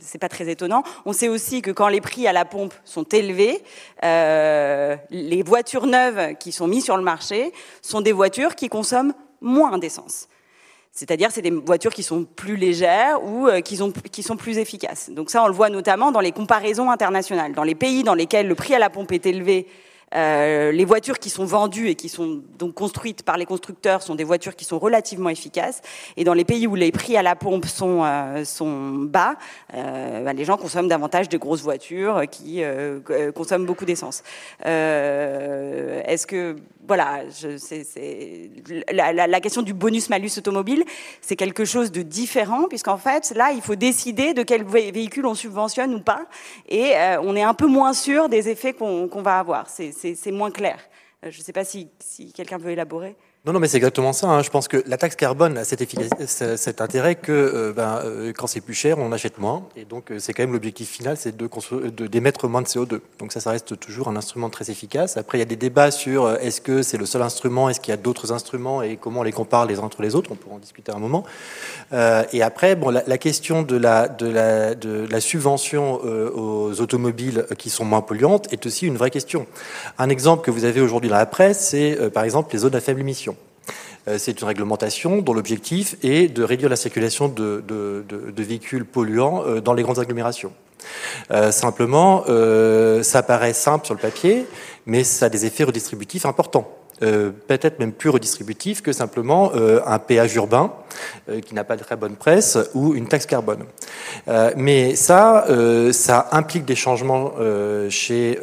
c'est pas très étonnant. On sait aussi que quand les prix à la pompe sont élevés, euh, les voitures neuves qui sont mises sur le marché sont des voitures qui consomment moins d'essence. C'est-à-dire, c'est des voitures qui sont plus légères ou euh, qui, qui sont plus efficaces. Donc ça, on le voit notamment dans les comparaisons internationales. Dans les pays dans lesquels le prix à la pompe est élevé, euh, les voitures qui sont vendues et qui sont donc construites par les constructeurs sont des voitures qui sont relativement efficaces. Et dans les pays où les prix à la pompe sont, euh, bas, euh, bah, les gens consomment davantage de grosses voitures qui consomment beaucoup d'essence. Est-ce que voilà, la, question du bonus-malus automobile, c'est quelque chose de différent, puisqu'en fait, là, il faut décider de quel véhicule on subventionne ou pas, et on est un peu moins sûr des effets qu'on, va avoir. C'est moins clair. Euh, je ne sais pas si, si quelqu'un veut élaborer. Non, non, mais c'est exactement ça. Hein. Je pense que la taxe carbone a cet, intérêt que euh, ben, euh, quand c'est plus cher, on achète moins. Et donc, euh, c'est quand même l'objectif final, c'est d'émettre moins de CO2. Donc ça, ça reste toujours un instrument très efficace. Après, il y a des débats sur est-ce que c'est le seul instrument, est-ce qu'il y a d'autres instruments et comment on les compare les uns entre les autres. On pourra en discuter un moment. et après, bon, la, question de la subvention aux automobiles qui sont moins polluantes est aussi une vraie question. Un exemple que vous avez aujourd'hui dans la presse, c'est par exemple les zones à faible émission. Euh, c'est une réglementation dont l'objectif est de réduire la circulation de, véhicules polluants euh, dans les grandes agglomérations. Euh, simplement, ça paraît simple sur le papier, mais ça a des effets redistributifs importants. peut-être même plus redistributifs que simplement un péage urbain qui n'a pas de très bonne presse ou une taxe carbone. mais ça, ça implique des changements chez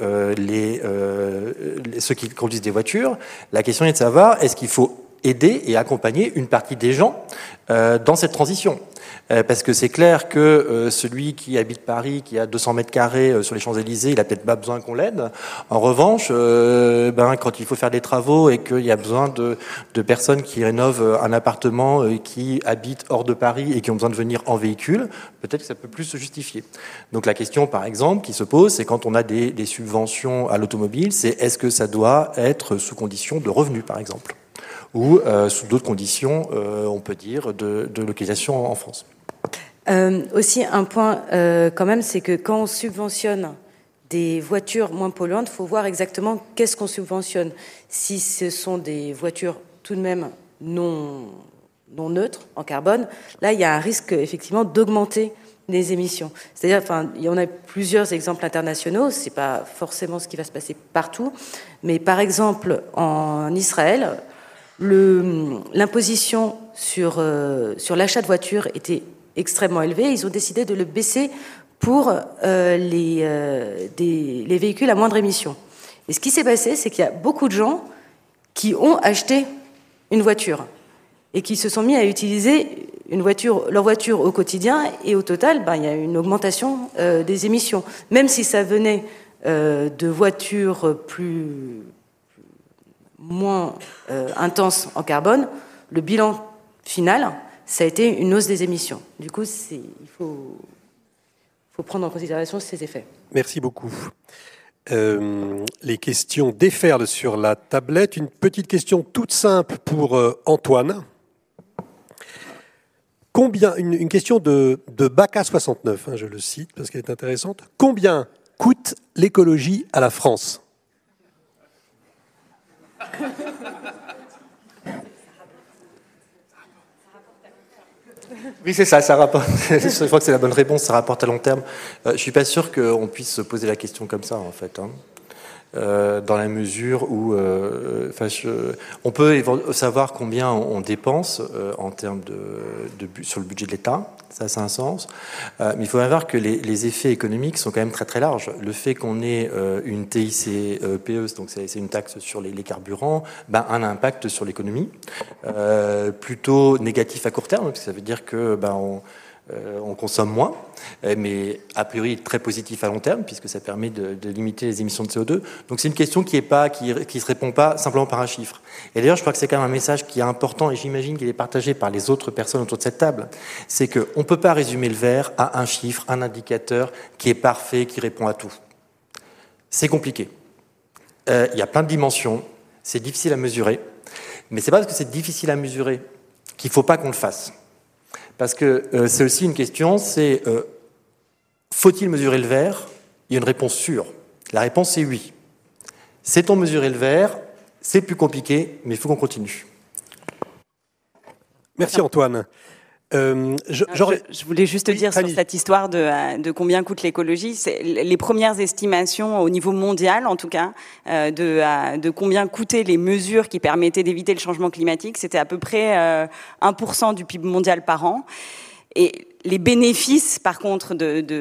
ceux qui conduisent des voitures. La question est de savoir est-ce qu'il faut aider et accompagner une partie des gens euh, dans cette transition. Euh, parce que c'est clair que euh, celui qui habite Paris, qui a 200 mètres carrés sur les Champs-Élysées, il a peut-être pas besoin qu'on l'aide. En revanche, ben, quand il faut faire des travaux et qu'il y a besoin de, personnes qui rénovent un appartement qui habitent hors de Paris et qui ont besoin de venir en véhicule, peut-être que ça peut plus se justifier. Donc la question, par exemple, qui se pose, c'est quand on a des, des subventions à l'automobile, c'est est-ce que ça doit être sous condition de revenus, par exemple? Ou euh, sous d'autres conditions, euh, on peut dire, de, localisation en France. Euh, aussi, un point quand même, c'est que quand on subventionne des voitures moins polluantes, il faut voir exactement qu'est-ce qu'on subventionne. Si ce sont des voitures tout de même non, non neutres en carbone, là, il y a un risque effectivement d'augmenter les émissions. C'est-à-dire, enfin, il y en a plusieurs exemples internationaux. C'est pas forcément ce qui va se passer partout, mais par exemple en Israël, l'imposition sur, euh, sur l'achat de voitures était extrêmement élevée. Ils ont décidé de le baisser pour euh, les, euh, les véhicules à moindre émission. Et ce qui s'est passé, c'est qu'il y a beaucoup de gens qui ont acheté une voiture et qui se sont mis à utiliser une voiture, leur voiture au quotidien. Et au total, ben, il y a une augmentation des émissions. Même si ça venait de voitures plus, moins euh, intense en carbone, le bilan final, ça a été une hausse des émissions. Du coup, il faut, prendre en considération ces effets. Merci beaucoup. Euh, les questions déferlent sur la tablette. Une petite question toute simple pour euh, Antoine. Combien, une, question de, de Baca69, hein, je le cite parce qu'elle est intéressante. Combien coûte l'écologie à la France? oui, c'est ça, ça rapporte. je crois que c'est la bonne réponse, ça rapporte à long terme. Euh, je suis pas sûr qu'on puisse se poser la question comme ça, en fait. Hein. Euh, dans la mesure où euh, on peut savoir combien on, dépense euh, en termes de, sur le budget de l'État, ça, ça a un sens. mais il faut voir que les, effets économiques sont quand même très très larges. Le fait qu'on ait une TICPE, donc c'est une taxe sur les, les carburants, ben, a un impact sur l'économie, plutôt négatif à court terme, parce que ça veut dire que ben, on, euh, on consomme moins, euh, mais a priori très positif à long terme, puisque ça permet de, limiter les émissions de CO2. Donc c'est une question qui ne qui, se répond pas simplement par un chiffre. Et d'ailleurs, je crois que c'est quand même un message qui est important, et j'imagine qu'il est partagé par les autres personnes autour de cette table, c'est qu'on ne peut pas résumer le verre à un chiffre, un indicateur qui est parfait, qui répond à tout. C'est compliqué. Euh, il y a plein de dimensions, c'est difficile à mesurer, mais c'est pas parce que c'est difficile à mesurer qu'il ne faut pas qu'on le fasse. Parce que euh, c'est aussi une question, c'est euh, faut-il mesurer le verre? Il y a une réponse sûre. La réponse est oui. Sait-on mesurer le verre? C'est plus compliqué, mais il faut qu'on continue. Merci Antoine. Euh, je, voulais juste dire sur cette histoire de, de combien coûte l'écologie. Les premières estimations au niveau mondial, en tout cas, euh, de, euh, de, combien coûtaient les mesures qui permettaient d'éviter le changement climatique, c'était à peu près euh, 1% du PIB mondial par an. Et les bénéfices, par contre, d'éviter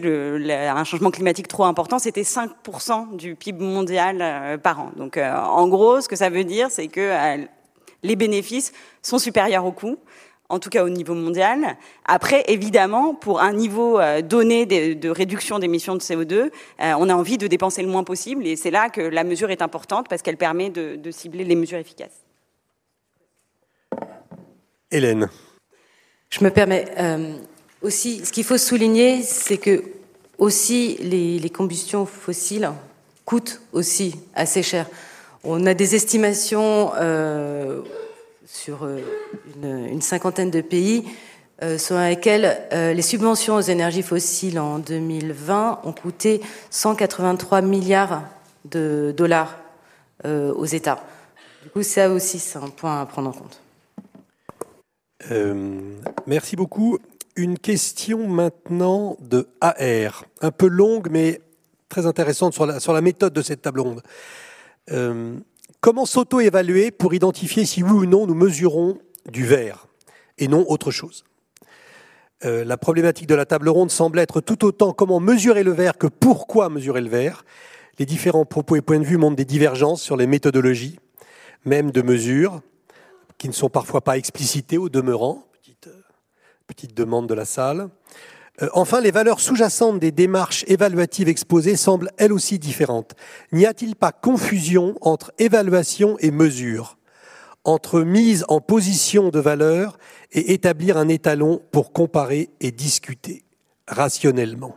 de, un changement climatique trop important, c'était 5% du PIB mondial par an. Donc, en gros, ce que ça veut dire, c'est que les bénéfices sont supérieurs aux coûts. en tout cas au niveau mondial. Après, évidemment, pour un niveau euh, donné de, réduction d'émissions de CO2, euh, on a envie de dépenser le moins possible, et c'est là que la mesure est importante parce qu'elle permet de, cibler les mesures efficaces. Hélène. Je me permets euh, aussi, ce qu'il faut souligner, c'est que aussi les, combustions fossiles coûtent aussi assez cher. On a des estimations sur euh, une, cinquantaine de pays, euh, selon lesquels euh, les subventions aux énergies fossiles en 2020 ont coûté 183 milliards de dollars aux États. Du coup, ça aussi, c'est un point à prendre en compte. merci beaucoup. Une question maintenant de AR, un peu longue, mais très intéressante sur la méthode de cette table ronde. Comment s'auto-évaluer pour identifier si oui ou non nous mesurons du verre et non autre chose? Euh, La problématique de la table ronde semble être tout autant comment mesurer le verre que pourquoi mesurer le verre. Les différents propos et points de vue montrent des divergences sur les méthodologies, même de mesure, qui ne sont parfois pas explicitées au demeurant. Euh, petite demande de la salle. Euh, enfin, les valeurs sous-jacentes des démarches évaluatives exposées semblent elles aussi différentes. N'y a-t-il pas confusion entre évaluation et mesure, entre mise en position de valeur et établir un étalon pour comparer et discuter rationnellement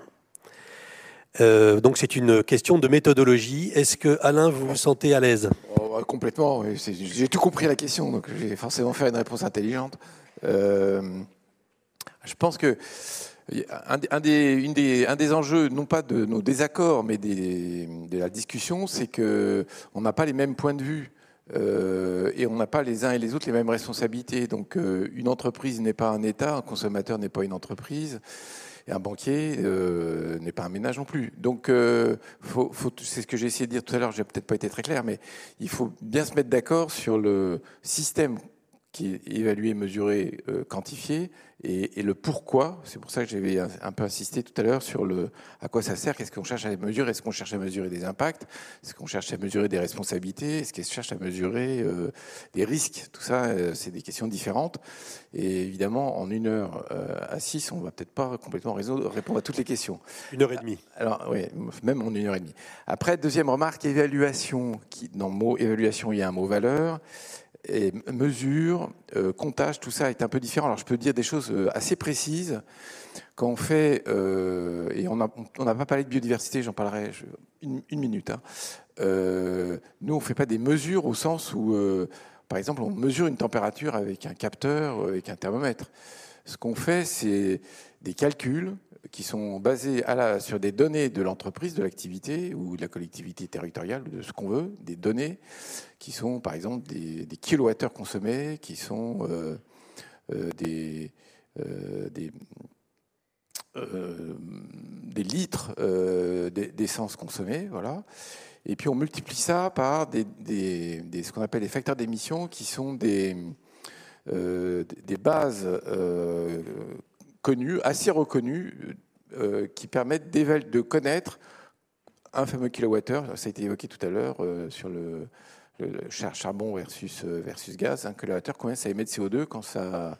euh, donc c'est une question de méthodologie. Est-ce que Alain, vous vous sentez à l'aise? Oh, bah, Complètement. J'ai tout compris la question, donc j'ai forcément faire une réponse intelligente. Euh, je pense que un, des, enjeux, non pas de nos désaccords, mais de la discussion, c'est qu'on n'a pas les mêmes points de vue. Euh, et on n'a pas les uns et les autres les mêmes responsabilités. Donc euh, une entreprise n'est pas un État, un consommateur n'est pas une entreprise, et un banquier euh, n'est pas un ménage non plus. Donc c'est ce que j'ai essayé de dire tout à l'heure, j'ai peut-être pas été très clair, mais il faut bien se mettre d'accord sur le système qui est évalué, mesuré, quantifié, et, le pourquoi, c'est pour ça que j'avais un, peu insisté tout à l'heure sur le à quoi ça sert, qu'est-ce qu'on cherche à mesurer, est-ce qu'on cherche à mesurer des impacts, est-ce qu'on cherche à mesurer des responsabilités, est-ce qu'on cherche à mesurer euh, des risques, tout ça, euh, c'est des questions différentes. Et évidemment, en une heure euh, à six, on va peut-être pas complètement répondre à toutes les questions. Une heure et demie. Alors oui, même en une heure et demie. Après, deuxième remarque, évaluation. Qui, dans le mot évaluation, il y a un mot valeur et mesure, euh, comptage, tout ça est un peu différent. Alors je peux dire des choses euh, assez précises. Quand on fait, euh, et on n'a pas parlé de biodiversité, j'en parlerai une, minute. Hein. nous, on ne fait pas des mesures au sens où, par exemple, on mesure une température avec un capteur, avec un thermomètre. Ce qu'on fait, c'est des calculs qui sont la, sur des données de l'entreprise, de l'activité ou de la collectivité territoriale, de ce qu'on veut, des données qui sont par exemple des, des kilowattheures consommés, qui sont euh, euh, des, euh, des, des, litres d'essence consommés, voilà. Et puis on multiplie ça par des, des ce qu'on appelle les facteurs d'émission, qui sont des, des bases connues, assez reconnues, euh, qui permettent de connaître un fameux kilowattheure. Ça a été évoqué tout à l'heure euh, sur le, charbon versus, euh, versus gaz. Un kilowattheure, combien ça émet de CO2 quand ça.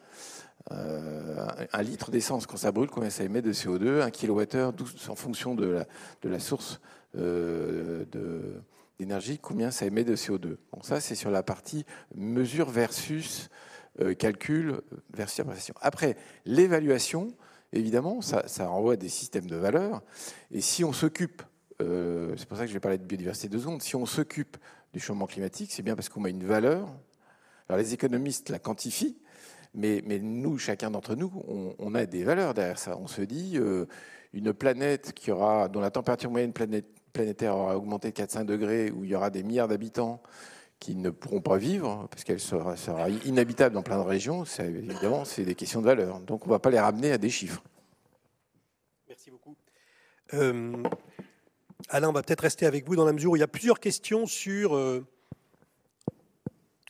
un litre d'essence, quand ça brûle, combien ça émet de CO2 Un kilowattheure, en fonction de la, de la source d'énergie, combien ça émet de CO2 Bon, ça, c'est sur la partie mesure versus calcul versus appréciation. Après, l'évaluation, évidemment, ça, renvoie à des systèmes de valeurs. Et si on s'occupe, euh, c'est pour ça que je vais parler de biodiversité deux secondes, si on s'occupe du changement climatique, c'est bien parce qu'on a une valeur. Alors les économistes la quantifient, mais, nous, chacun d'entre nous, on, a des valeurs derrière ça. On se dit, euh, une planète qui aura, dont la température moyenne planétaire aura augmenté de 4-5 degrés, où il y aura des milliards d'habitants, qui ne pourront pas vivre parce qu'elle sera, inhabitable dans plein de régions, évidemment, c'est des questions de valeur. Donc on ne va pas les ramener à des chiffres. Merci beaucoup. Euh, Alain, on va peut-être rester avec vous dans la mesure où il y a plusieurs questions sur euh,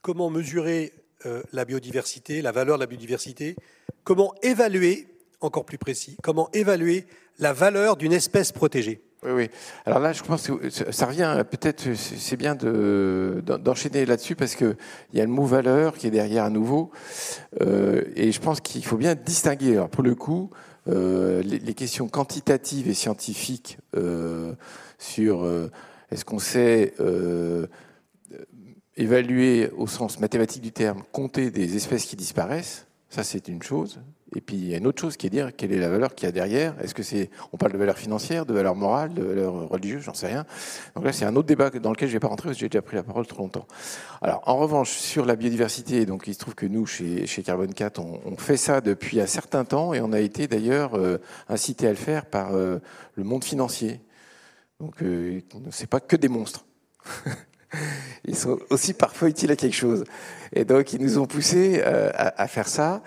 comment mesurer euh, la biodiversité, la valeur de la biodiversité, comment évaluer, encore plus précis, comment évaluer la valeur d'une espèce protégée. Oui. Alors là, je pense que ça revient, peut-être, c'est bien d'enchaîner là-dessus parce qu'il y a le mot valeur qui est derrière à nouveau. Euh, et je pense qu'il faut bien distinguer. Alors, pour le coup, euh, les, questions quantitatives et scientifiques euh, sur est-ce qu'on sait évaluer au sens mathématique du terme, compter des espèces qui disparaissent, ça c'est une chose. Et puis il y a une autre chose qui est dire quelle est la valeur qu'il y a derrière? Est-ce que c'est, on parle de valeur financière, de valeur morale, de valeur religieuse, j'en sais rien. Donc là c'est un autre débat dans lequel je ne vais pas rentrer parce que j'ai déjà pris la parole trop longtemps. Alors en revanche sur la biodiversité, donc il se trouve que nous chez, chez Carbone 4 on, fait ça depuis un certain temps et on a été d'ailleurs euh, incité à le faire par euh, le monde financier. Donc euh, c'est pas que des monstres. ils sont aussi parfois utiles à quelque chose. Et donc, ils nous ont poussé euh, à, faire ça.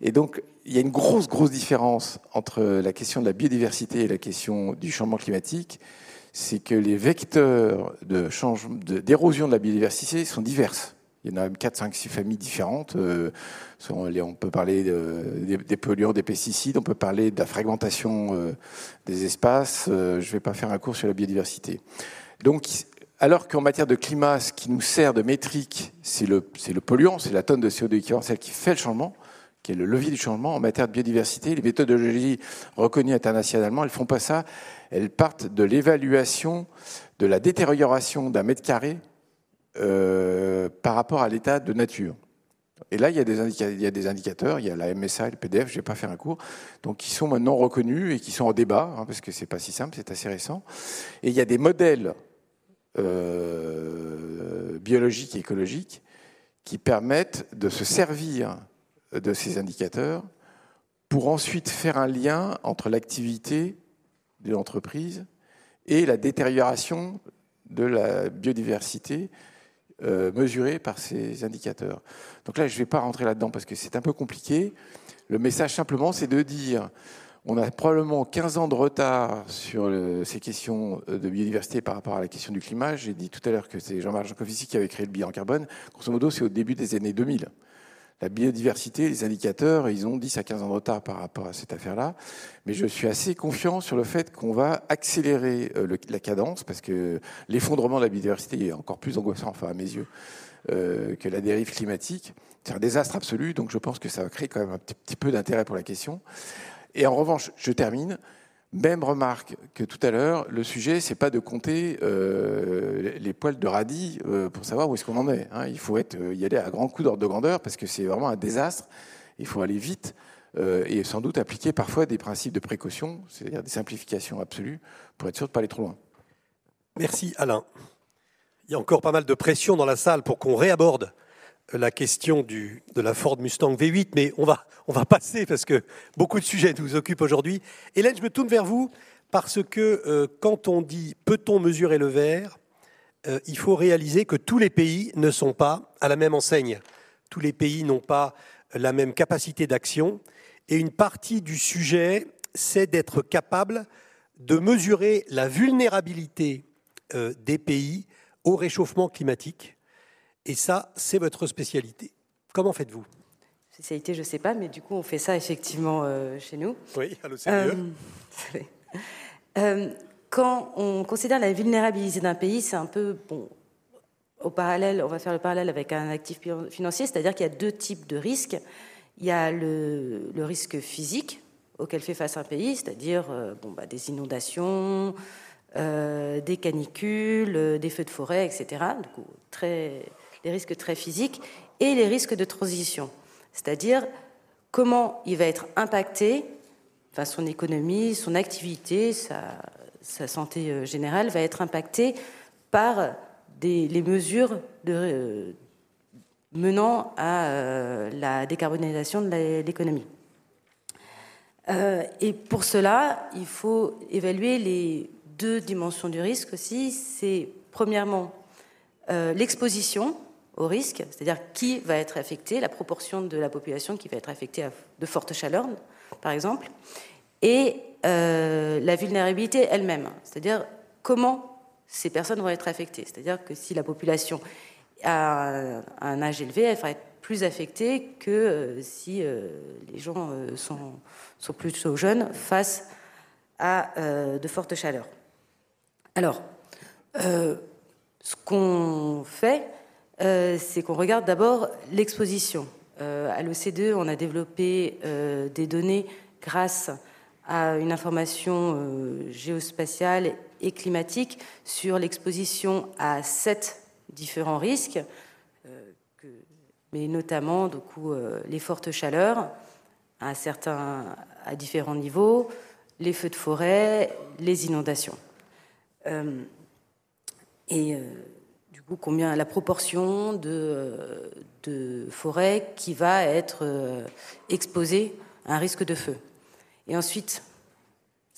Et donc, il y a une grosse, grosse différence entre la question de la biodiversité et la question du changement climatique. C'est que les vecteurs d'érosion de, de, la biodiversité sont diverses. Il y en a 4, 5, 6 familles différentes. Euh, on peut parler de, des, polluants, des pesticides, on peut parler de la fragmentation euh, des espaces. Euh, je ne vais pas faire un cours sur la biodiversité. Donc, alors qu'en matière de climat, ce qui nous sert de métrique, c'est le, le, polluant, c'est la tonne de CO2 équivalent, celle qui fait le changement, qui est le levier du changement. En matière de biodiversité, les méthodologies reconnues internationalement, elles font pas ça. Elles partent de l'évaluation de la détérioration d'un mètre carré euh, par rapport à l'état de nature. Et là, il y, a des indicateurs, il y a la MSA et le PDF, je ne vais pas faire un cours, donc qui sont maintenant reconnus et qui sont en débat, hein, parce que c'est pas si simple, c'est assez récent. Et il y a des modèles euh, biologiques et écologiques qui permettent de se servir de ces indicateurs pour ensuite faire un lien entre l'activité de l'entreprise et la détérioration de la biodiversité euh, mesurée par ces indicateurs. Donc là, je ne vais pas rentrer là-dedans parce que c'est un peu compliqué. Le message simplement, c'est de dire on a probablement 15 ans de retard sur ces questions de biodiversité par rapport à la question du climat. J'ai dit tout à l'heure que c'est Jean-Marc Jancovici qui avait créé le bilan carbone. Grosso modo, c'est au début des années 2000. La biodiversité, les indicateurs, ils ont 10 à 15 ans de retard par rapport à cette affaire-là. Mais je suis assez confiant sur le fait qu'on va accélérer euh, la cadence parce que l'effondrement de la biodiversité est encore plus angoissant, enfin à mes yeux, euh, que la dérive climatique. C'est un désastre absolu, donc je pense que ça va créer quand même un petit peu d'intérêt pour la question. Et en revanche, je termine. Même remarque que tout à l'heure, le sujet, c'est pas de compter euh, les poils de radis euh, pour savoir où est-ce qu'on en est. Hein. Il faut euh, y aller à grands coups d'ordre de grandeur parce que c'est vraiment un désastre. Il faut aller vite et sans doute appliquer parfois des principes de précaution, c'est-à-dire des simplifications absolues, pour être sûr de ne pas aller trop loin. Merci Alain. Il y a encore pas mal de pression dans la salle pour qu'on réaborde la question de la Ford Mustang V8, mais on va, on va passer parce que beaucoup de sujets nous occupent aujourd'hui. Hélène, je me tourne vers vous parce que euh, quand on dit peut-on mesurer le verre, euh, il faut réaliser que tous les pays ne sont pas à la même enseigne. Tous les pays n'ont pas la même capacité d'action. Et une partie du sujet, c'est d'être capable de mesurer la vulnérabilité euh, des pays au réchauffement climatique et ça, c'est votre spécialité. Comment faites-vous? Spécialité, je ne sais pas, mais du coup, on fait ça effectivement euh, chez nous. Oui, à l'OCDE. Euh, quand on considère la vulnérabilité d'un pays, c'est un peu bon. Au parallèle, on va faire le parallèle avec un actif financier, c'est-à-dire qu'il y a deux types de risques. Il y a le, risque physique auquel fait face un pays, c'est-à-dire euh, bon, bah, des inondations, des canicules, des feux de forêt, etc. Du coup, très les risques très physiques, et les risques de transition, c'est-à-dire comment il va être impacté, enfin son économie, son activité, sa, santé euh, générale va être impactée par les mesures euh, menant à euh, la décarbonisation de l'économie. et pour cela, il faut évaluer les deux dimensions du risque aussi. C'est premièrement l'exposition au risque, c'est-à-dire qui va être affecté, la proportion de la population qui va être affectée à de fortes chaleurs, par exemple, et euh, la vulnérabilité elle-même, c'est-à-dire comment ces personnes vont être affectées. C'est-à-dire que si la population a un âge élevé, elle va être plus affectée que euh, si euh, les gens sont, sont plutôt jeunes face à de fortes chaleurs. Alors, ce qu'on fait, euh, c'est qu'on regarde d'abord l'exposition. Euh, à l'OCDE, on a développé des données grâce à une information géospatiale et climatique sur l'exposition à sept différents risques, mais notamment du coup, les fortes chaleurs à, à différents niveaux, les feux de forêt, les inondations. et combien la proportion de, de forêt qui va être euh, exposée à un risque de feu. Et ensuite,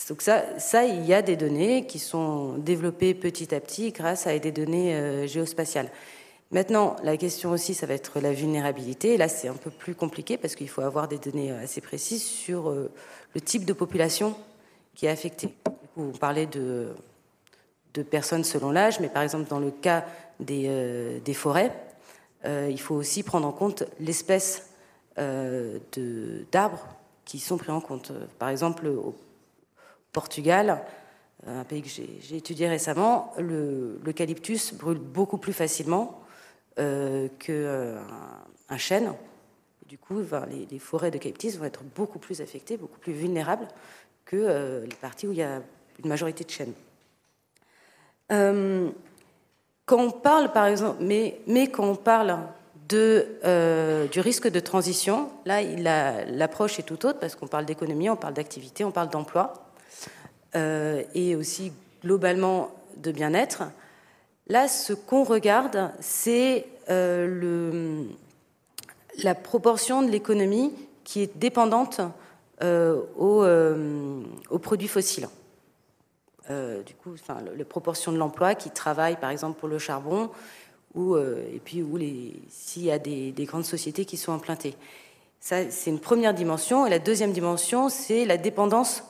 donc ça, ça, il y a des données qui sont développées petit à petit grâce à des données euh, géospatiales. Maintenant, la question aussi, ça va être la vulnérabilité. Là, c'est un peu plus compliqué parce qu'il faut avoir des données assez précises sur euh, le type de population qui est affectée. Vous parlez de, de personnes selon l'âge, mais par exemple, dans le cas euh, des, forêts, euh, il faut aussi prendre en compte l'espèce euh, d'arbres qui sont pris en compte. Par exemple, au Portugal, un pays que j'ai étudié récemment, l'eucalyptus brûle beaucoup plus facilement euh, qu'un un chêne. Du coup, les, les forêts d'eucalyptus vont être beaucoup plus affectées, beaucoup plus vulnérables que les parties où il y a une majorité de chênes. Quand on parle, par exemple, mais, quand on parle euh, du risque de transition, là, l'approche est tout autre parce qu'on parle d'économie, on parle d'activité, on parle d'emploi euh, et aussi globalement de bien-être. Là, ce qu'on regarde, c'est euh, la proportion de l'économie qui est dépendante aux produits fossiles. Euh, du coup, enfin, les proportions de l'emploi qui travaillent, par exemple, pour le charbon, ou, euh, et puis où s'il y a des, grandes sociétés qui sont implantées. Ça, c'est une première dimension. Et la deuxième dimension, c'est la dépendance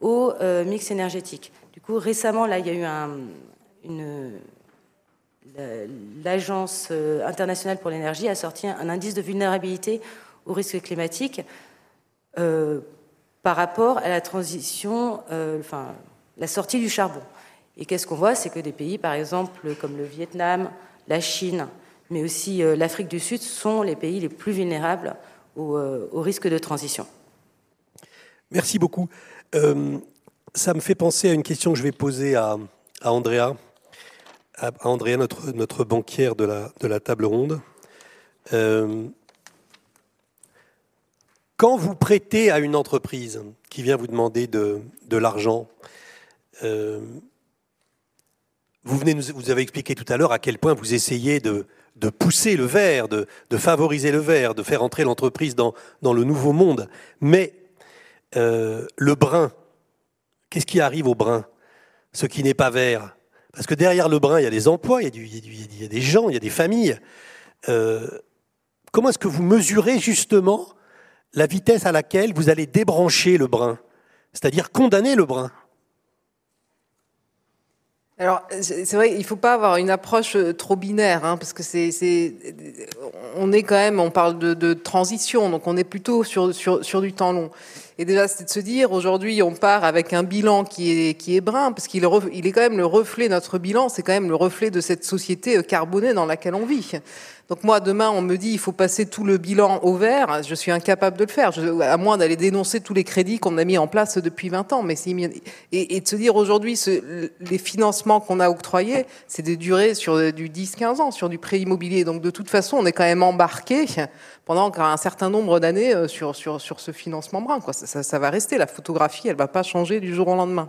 au euh, mix énergétique. Du coup, récemment, là, il y a eu un, une, l'Agence internationale pour l'énergie a sorti un indice de vulnérabilité au risque climatique par rapport à la transition, enfin, la sortie du charbon. Et qu'est-ce qu'on voit C'est que des pays, par exemple, comme le Vietnam, la Chine, mais aussi euh, l'Afrique du Sud, sont les pays les plus vulnérables au, euh, risque de transition. Merci beaucoup. Euh, ça me fait penser à une question que je vais poser à, Andrea, notre, banquière de la, table ronde. quand vous prêtez à une entreprise qui vient vous demander de, de l'argent, euh, vous, venez, vous avez expliqué tout à l'heure à quel point vous essayez de, pousser le verre, de, favoriser le verre, de faire entrer l'entreprise dans, le nouveau monde. Mais euh, le brin, qu'est-ce qui arrive au brin? Ce qui n'est pas vert. Parce que derrière le brin, il y a des emplois, il y a, des gens, il y a des familles. Euh, comment est-ce que vous mesurez justement la vitesse à laquelle vous allez débrancher le brin? C'est-à-dire condamner le brin alors, c'est vrai, il faut pas avoir une approche euh, trop binaire, hein, parce que c'est, on est quand même, on parle de, de, transition, donc on est plutôt sur, sur, sur du temps long. Et déjà, c'est de se dire, aujourd'hui, on part avec un bilan qui est, qui est brun, parce qu'il il est quand même le reflet, notre bilan, c'est quand même le reflet de cette société euh, carbonée dans laquelle on vit. Donc moi, demain, on me dit il faut passer tout le bilan au vert. Je suis incapable de le faire, à moins d'aller dénoncer tous les crédits qu'on a mis en place depuis 20 ans. Mais et, et de se dire aujourd'hui, les financements qu'on a octroyés, c'est des durées sur du 10-15 ans, sur du prêt immobilier. Donc de toute façon, on est quand même embarqué pendant un certain nombre d'années euh, sur, sur, sur ce financement brun. Quoi. Ça, va rester. La photographie, elle va pas changer du jour au lendemain.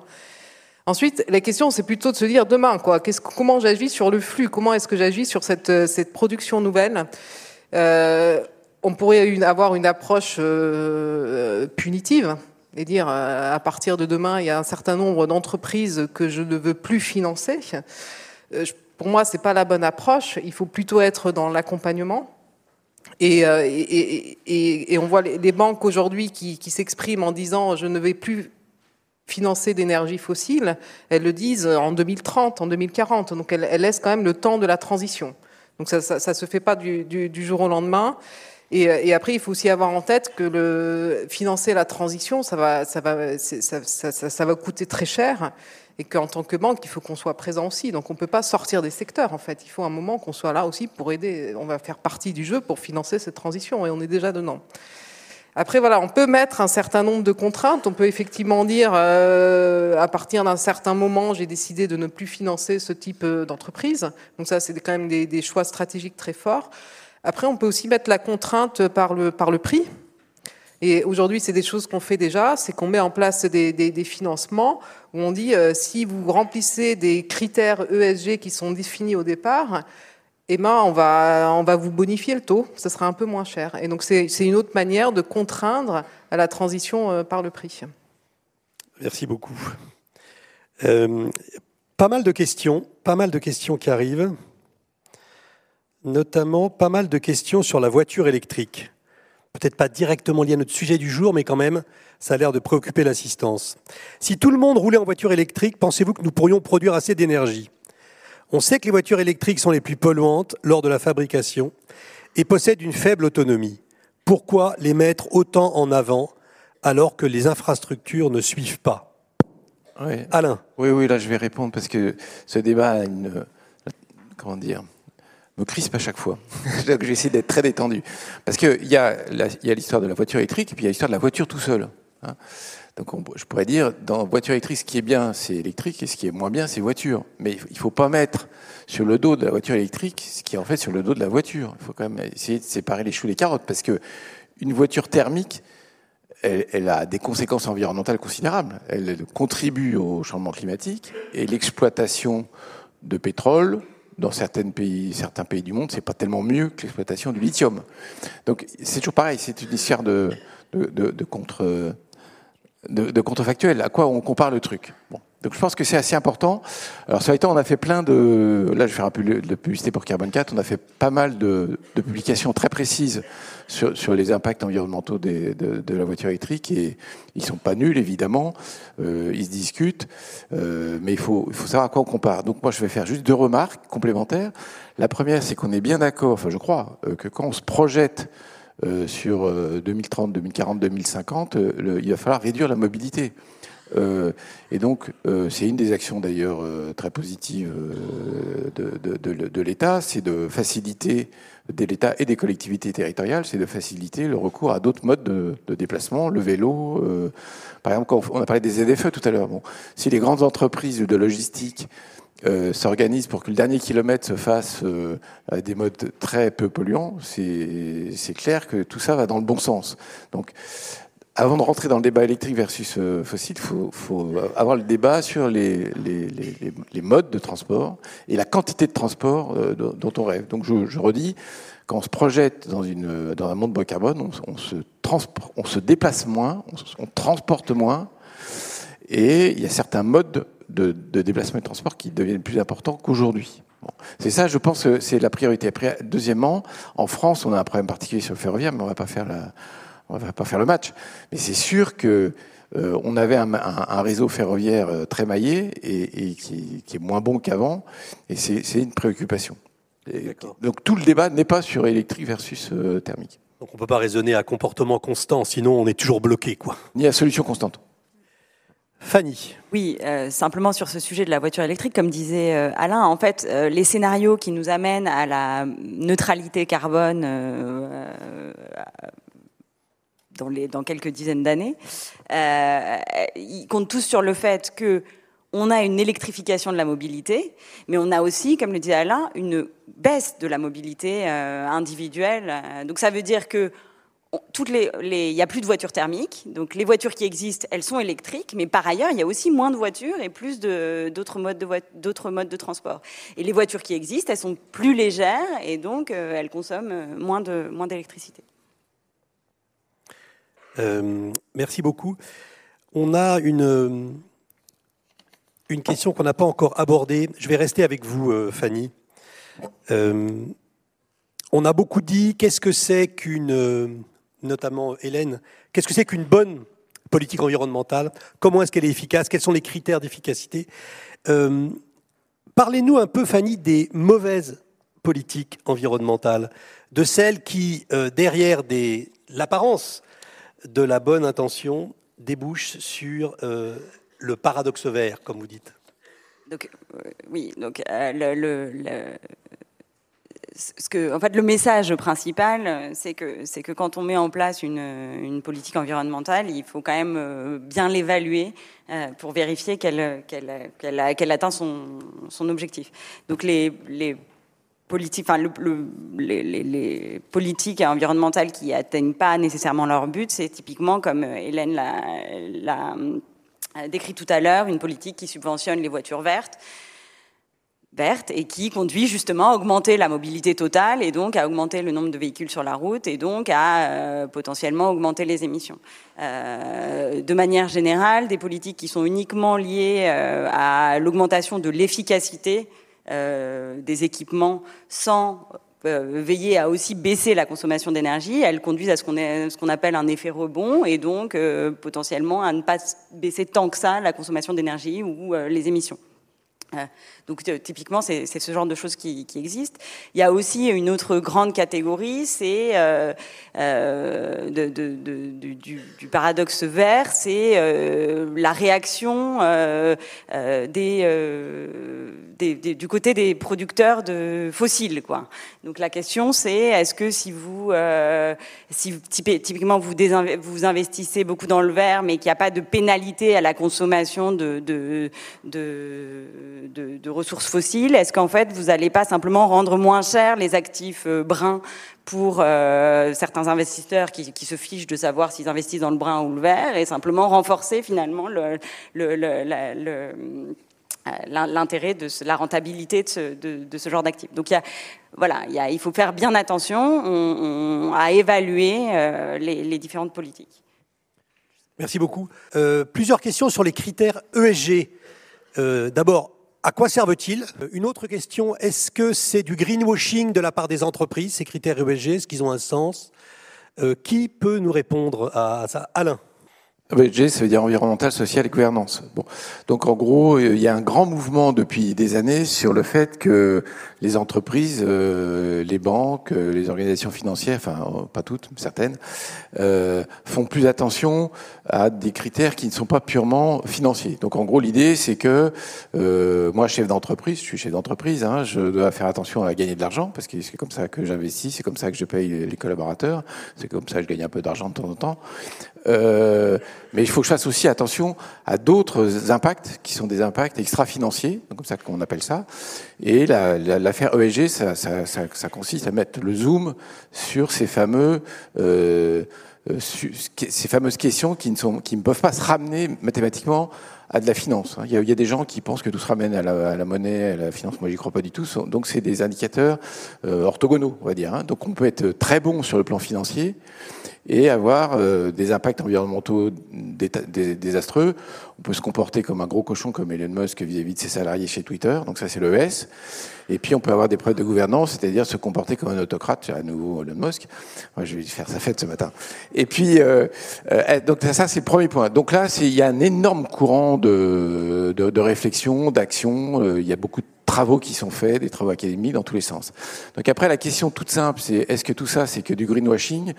Ensuite, la question, c'est plutôt de se dire demain, quoi, comment j'agis sur le flux? Comment est-ce que j'agis sur cette, euh, cette, production nouvelle? Euh, On pourrait avoir une approche euh, punitive et dire à partir de demain, il y a un certain nombre d'entreprises que je ne veux plus financer. pour moi, c'est pas la bonne approche. Il faut plutôt être dans l'accompagnement. Et, et, et, on voit les, banques aujourd'hui qui, qui s'expriment en disant je ne vais plus financer d'énergie fossile, elles le disent en 2030, en 2040. Donc elles, laissent quand même le temps de la transition. Donc ça ne se fait pas du, jour au lendemain. Et, et, après, il faut aussi avoir en tête que le, financer la transition, ça va, ça va, ça, ça, ça va coûter très cher et qu'en tant que banque, il faut qu'on soit présent aussi. Donc on ne peut pas sortir des secteurs, en fait. Il faut un moment qu'on soit là aussi pour aider. On va faire partie du jeu pour financer cette transition, et on est déjà dedans. Après, voilà, on peut mettre un certain nombre de contraintes. On peut effectivement dire, euh, à partir d'un certain moment, j'ai décidé de ne plus financer ce type euh, d'entreprise. Donc ça, c'est quand même des, des, choix stratégiques très forts. Après, on peut aussi mettre la contrainte par le, par le prix. Et aujourd'hui, c'est des choses qu'on fait déjà, c'est qu'on met en place des, financements où on dit euh, si vous remplissez des critères ESG qui sont définis au départ, eh ben, on va, on va vous bonifier le taux, ce sera un peu moins cher. Et donc, c'est une autre manière de contraindre à la transition euh, par le prix. Merci beaucoup. Euh, pas mal de questions, pas mal de questions qui arrivent, notamment pas mal de questions sur la voiture électrique. Peut-être pas directement lié à notre sujet du jour, mais quand même, ça a l'air de préoccuper l'assistance. Si tout le monde roulait en voiture électrique, pensez-vous que nous pourrions produire assez d'énergie? On sait que les voitures électriques sont les plus polluantes lors de la fabrication et possèdent une faible autonomie. Pourquoi les mettre autant en avant alors que les infrastructures ne suivent pas? Oui. Alain Oui, oui, là je vais répondre parce que ce débat a une. Comment dire me crispe à chaque fois. J'essaie d'être très détendu. Parce qu'il y a l'histoire de la voiture électrique et puis il y a l'histoire de la voiture tout seul. Hein. Donc on, je pourrais dire, dans voiture électrique, ce qui est bien, c'est électrique, et ce qui est moins bien, c'est voiture. Mais il ne faut pas mettre sur le dos de la voiture électrique ce qui est en fait sur le dos de la voiture. Il faut quand même essayer de séparer les choux des carottes, parce que une voiture thermique, elle, a des conséquences environnementales considérables. Elle contribue au changement climatique et l'exploitation de pétrole, dans certains pays, certains pays du monde, c'est pas tellement mieux que l'exploitation du lithium. Donc c'est toujours pareil, c'est une histoire de, de, contre de, contrefactuel. À quoi on compare le truc? Donc je pense que c'est assez important. Alors ça été, on a fait plein de, là je vais faire un peu de publicité pour Carbone 4, on a fait pas mal de publications très précises sur, sur, les impacts environnementaux des, de, de, la voiture électrique et ils sont pas nuls évidemment, euh, ils se discutent, euh, mais il faut, il faut savoir à quoi on compare. Donc moi je vais faire juste deux remarques complémentaires. La première c'est qu'on est bien d'accord, enfin je crois, euh, que quand on se projette euh, sur 2030, 2040, 2050, le, il va falloir réduire la mobilité. Euh, et donc, euh, c'est une des actions d'ailleurs euh, très positives de, l'État, c'est de faciliter de l'État et des collectivités territoriales, c'est de faciliter le recours à d'autres modes de, déplacement, le vélo. par exemple, quand on a parlé des ZFE tout à l'heure. Bon, si les grandes entreprises de logistique euh, s'organisent pour que le dernier kilomètre se fasse avec des modes très peu polluants, c'est clair que tout ça va dans le bon sens. Donc, avant de rentrer dans le débat électrique versus euh, fossile, il faut, avoir le débat sur les, modes de transport et la quantité de transport euh, dont on rêve. Donc je, redis, quand on se projette dans, un monde bas carbone, on, se déplace moins, on, transporte moins, et il y a certains modes de, déplacement et de transport qui deviennent plus importants qu'aujourd'hui. C'est ça, je pense que c'est la priorité. Deuxièmement, en France, on a un problème particulier sur le ferroviaire, mais on va pas faire la on va pas faire le match, mais c'est sûr que euh, on avait un, un, un, réseau ferroviaire euh, très maillé et, et qui, qui, est moins bon qu'avant, et c'est une préoccupation. Et, donc tout le débat n'est pas sur électrique versus euh, thermique. Donc on peut pas raisonner à comportement constant, sinon on est toujours bloqué, quoi. Ni à solution constante. Fanny. Oui, euh, simplement sur ce sujet de la voiture électrique, comme disait euh, Alain, en fait, euh, les scénarios qui nous amènent à la neutralité carbone dans, quelques dizaines d'années, euh, ils comptent tous sur le fait que on a une électrification de la mobilité, mais on a aussi, comme le disait Alain, une baisse de la mobilité euh, individuelle. Donc ça veut dire que les, n'y a plus de voitures thermiques, donc les voitures qui existent, elles sont électriques, mais par ailleurs, il y a aussi moins de voitures et plus d'autres modes de, transport. Et les voitures qui existent, elles sont plus légères et donc euh, elles consomment moins d'électricité. Euh, merci beaucoup. On a une, une question qu'on n'a pas encore abordée. Je vais rester avec vous, euh, Fanny. Euh, on a beaucoup dit qu'est-ce que c'est qu'une, notamment Hélène, qu'est-ce que c'est qu'une bonne politique environnementale? Comment est-ce qu'elle est efficace? Quels sont les critères d'efficacité? Parlez-nous un peu, Fanny, des mauvaises politiques environnementales, de celles qui, derrière l'apparence de la bonne intention, débouchent sur euh, le paradoxe vert, comme vous dites donc, oui, donc le, le, ce que, en fait, le message principal, c'est que, c'est que quand on met en place une, une, politique environnementale, il faut quand même bien l'évaluer pour vérifier qu'elle, qu'elle, qu'elle, qu'elle atteint son, son, objectif. Donc les, les les, politiques environnementales qui atteignent pas nécessairement leur but, c'est typiquement, comme Hélène l'a, l'a décrit tout à l'heure, une politique qui subventionne les voitures vertes verte et qui conduit justement à augmenter la mobilité totale et donc à augmenter le nombre de véhicules sur la route et donc à euh, potentiellement augmenter les émissions. Euh, de manière générale, des politiques qui sont uniquement liées euh, à l'augmentation de l'efficacité des équipements sans veiller à aussi baisser la consommation d'énergie, elles conduisent à ce qu'on appelle un effet rebond et donc potentiellement à ne pas baisser tant que ça la consommation d'énergie ou les émissions. Donc typiquement, c'est ce genre de choses qui, qui, existent. Il y a aussi une autre grande catégorie, c'est euh, euh, du, paradoxe vert, c'est euh, la réaction du côté des producteurs de fossiles. Donc la question, c'est est-ce que si vous, typiquement vous, vous investissez beaucoup dans le vert, mais qu'il n'y a pas de pénalité à la consommation de, de, de, de ressources fossiles Est-ce qu'en fait, vous n'allez pas simplement rendre moins cher les actifs euh, bruns pour euh, certains investisseurs qui, se fichent de savoir s'ils investissent dans le brun ou le vert et simplement renforcer finalement le, le, le, l'intérêt de la rentabilité de ce, genre d'actifs. Donc il y voilà, il, faut faire bien attention on, on, à évaluer euh, les, différentes politiques. Merci beaucoup. Euh, plusieurs questions sur les critères ESG. Euh, D'abord, à quoi servent-ils? Une autre question, est-ce que c'est du greenwashing de la part des entreprises, ces critères ESG Est-ce qu'ils ont un sens? Euh, Qui peut nous répondre à ça? Alain. ESG, ça veut dire environnemental, social et gouvernance. Donc en gros, il y a un grand mouvement depuis des années sur le fait que les entreprises, euh, les banques, euh, les organisations financières, enfin euh, pas toutes, certaines, euh, font plus attention à des critères qui ne sont pas purement financiers. Donc en gros, l'idée c'est que euh, moi, chef d'entreprise, je suis chef d'entreprise, hein, je dois faire attention à gagner de l'argent parce que c'est comme ça que j'investis, c'est comme ça que je paye les collaborateurs, c'est comme ça que je gagne un peu d'argent de temps en temps. Euh, mais il faut que je fasse aussi attention à d'autres impacts qui sont des impacts extra-financiers, comme ça qu'on appelle ça. Et l'affaire la, ESG, ça, ça, ça, ça, consiste à mettre le zoom sur ces fameux euh ces fameuses questions qui ne, sont, qui ne peuvent pas se ramener mathématiquement à de la finance. Il y a, il y a des gens qui pensent que tout se ramène à la, à la monnaie, à la finance. Moi, j'y crois pas du tout. Donc, c'est des indicateurs euh, orthogonaux, on va dire. Hein. Donc, on peut être très bon sur le plan financier et avoir euh, des impacts environnementaux désastreux. On peut se comporter comme un gros cochon comme Elon Musk vis-à-vis de ses salariés chez Twitter, donc ça c'est le S. Et puis on peut avoir des preuves de gouvernance, c'est-à-dire se comporter comme un autocrate, à nouveau Elon Musk. Moi je vais faire sa fête ce matin. Et puis euh, euh, donc ça c'est le premier point. Donc là il y a un énorme courant de, de, de réflexion, d'action. Il y a beaucoup de travaux qui sont faits, des travaux académiques dans tous les sens. Donc après, la question toute simple, c'est est-ce que tout ça, c'est que du greenwashing?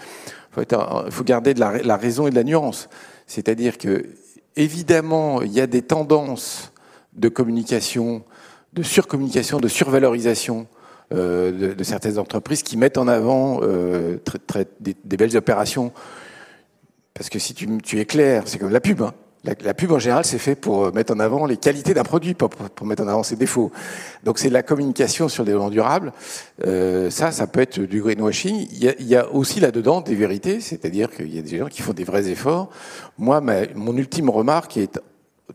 Il faut, garder de la, raison et de la nuance. C'est-à-dire que, évidemment, il y a des tendances de communication, de surcommunication, de survalorisation euh, de, certaines entreprises qui mettent en avant euh, des, belles opérations. Parce que si tu, tu es clair, c'est comme la pub. Hein. La, pub en général, c'est fait pour euh, mettre en avant les qualités d'un produit, pas pour, mettre en avant ses défauts. Donc c'est la communication sur le développement durable. Euh, ça, ça peut être du greenwashing. Il y a, il y a aussi là-dedans des vérités, c'est-à-dire qu'il y a des gens qui font des vrais efforts. Moi, ma, mon ultime remarque est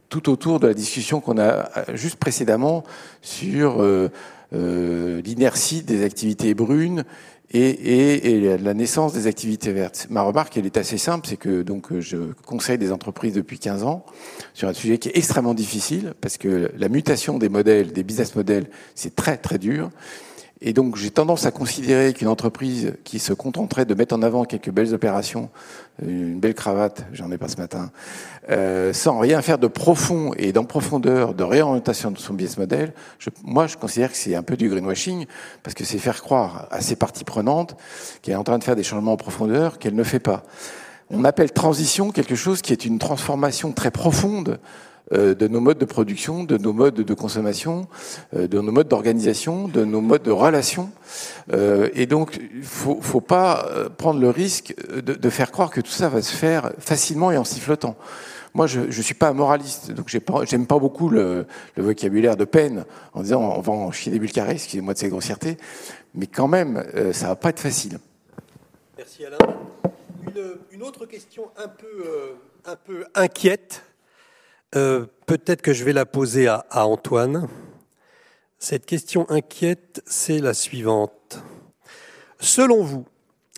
tout autour de la discussion qu'on a euh, juste précédemment sur euh, euh, l'inertie des activités brunes et, et, et, la naissance des activités vertes. Ma remarque, elle est assez simple, c'est que donc je conseille des entreprises depuis 15 ans sur un sujet qui est extrêmement difficile parce que la mutation des modèles, des business models, c'est très très dur. Et donc j'ai tendance à considérer qu'une entreprise qui se contenterait de mettre en avant quelques belles opérations, une belle cravate, j'en ai pas ce matin, euh, sans rien faire de profond et d'en profondeur de réorientation de son business model, je, moi je considère que c'est un peu du greenwashing, parce que c'est faire croire à ses parties prenantes qu'elle est en train de faire des changements en profondeur qu'elle ne fait pas. On appelle transition quelque chose qui est une transformation très profonde euh, de nos modes de production, de nos modes de consommation, euh, de nos modes d'organisation, de nos modes de relation. Euh, et donc, il faut, faut pas prendre le risque de, faire croire que tout ça va se faire facilement et en sifflotant. Moi, je ne suis pas un moraliste, donc j'aime pas, pas beaucoup le, vocabulaire de peine en disant on va en chier des bulles carrées, excusez-moi de ces grossièretés, mais quand même, ça va pas être facile. Merci Alain. Une, autre question un peu inquiète euh, peut-être que je vais la poser à, Antoine. Cette question inquiète, c'est la suivante. Selon vous,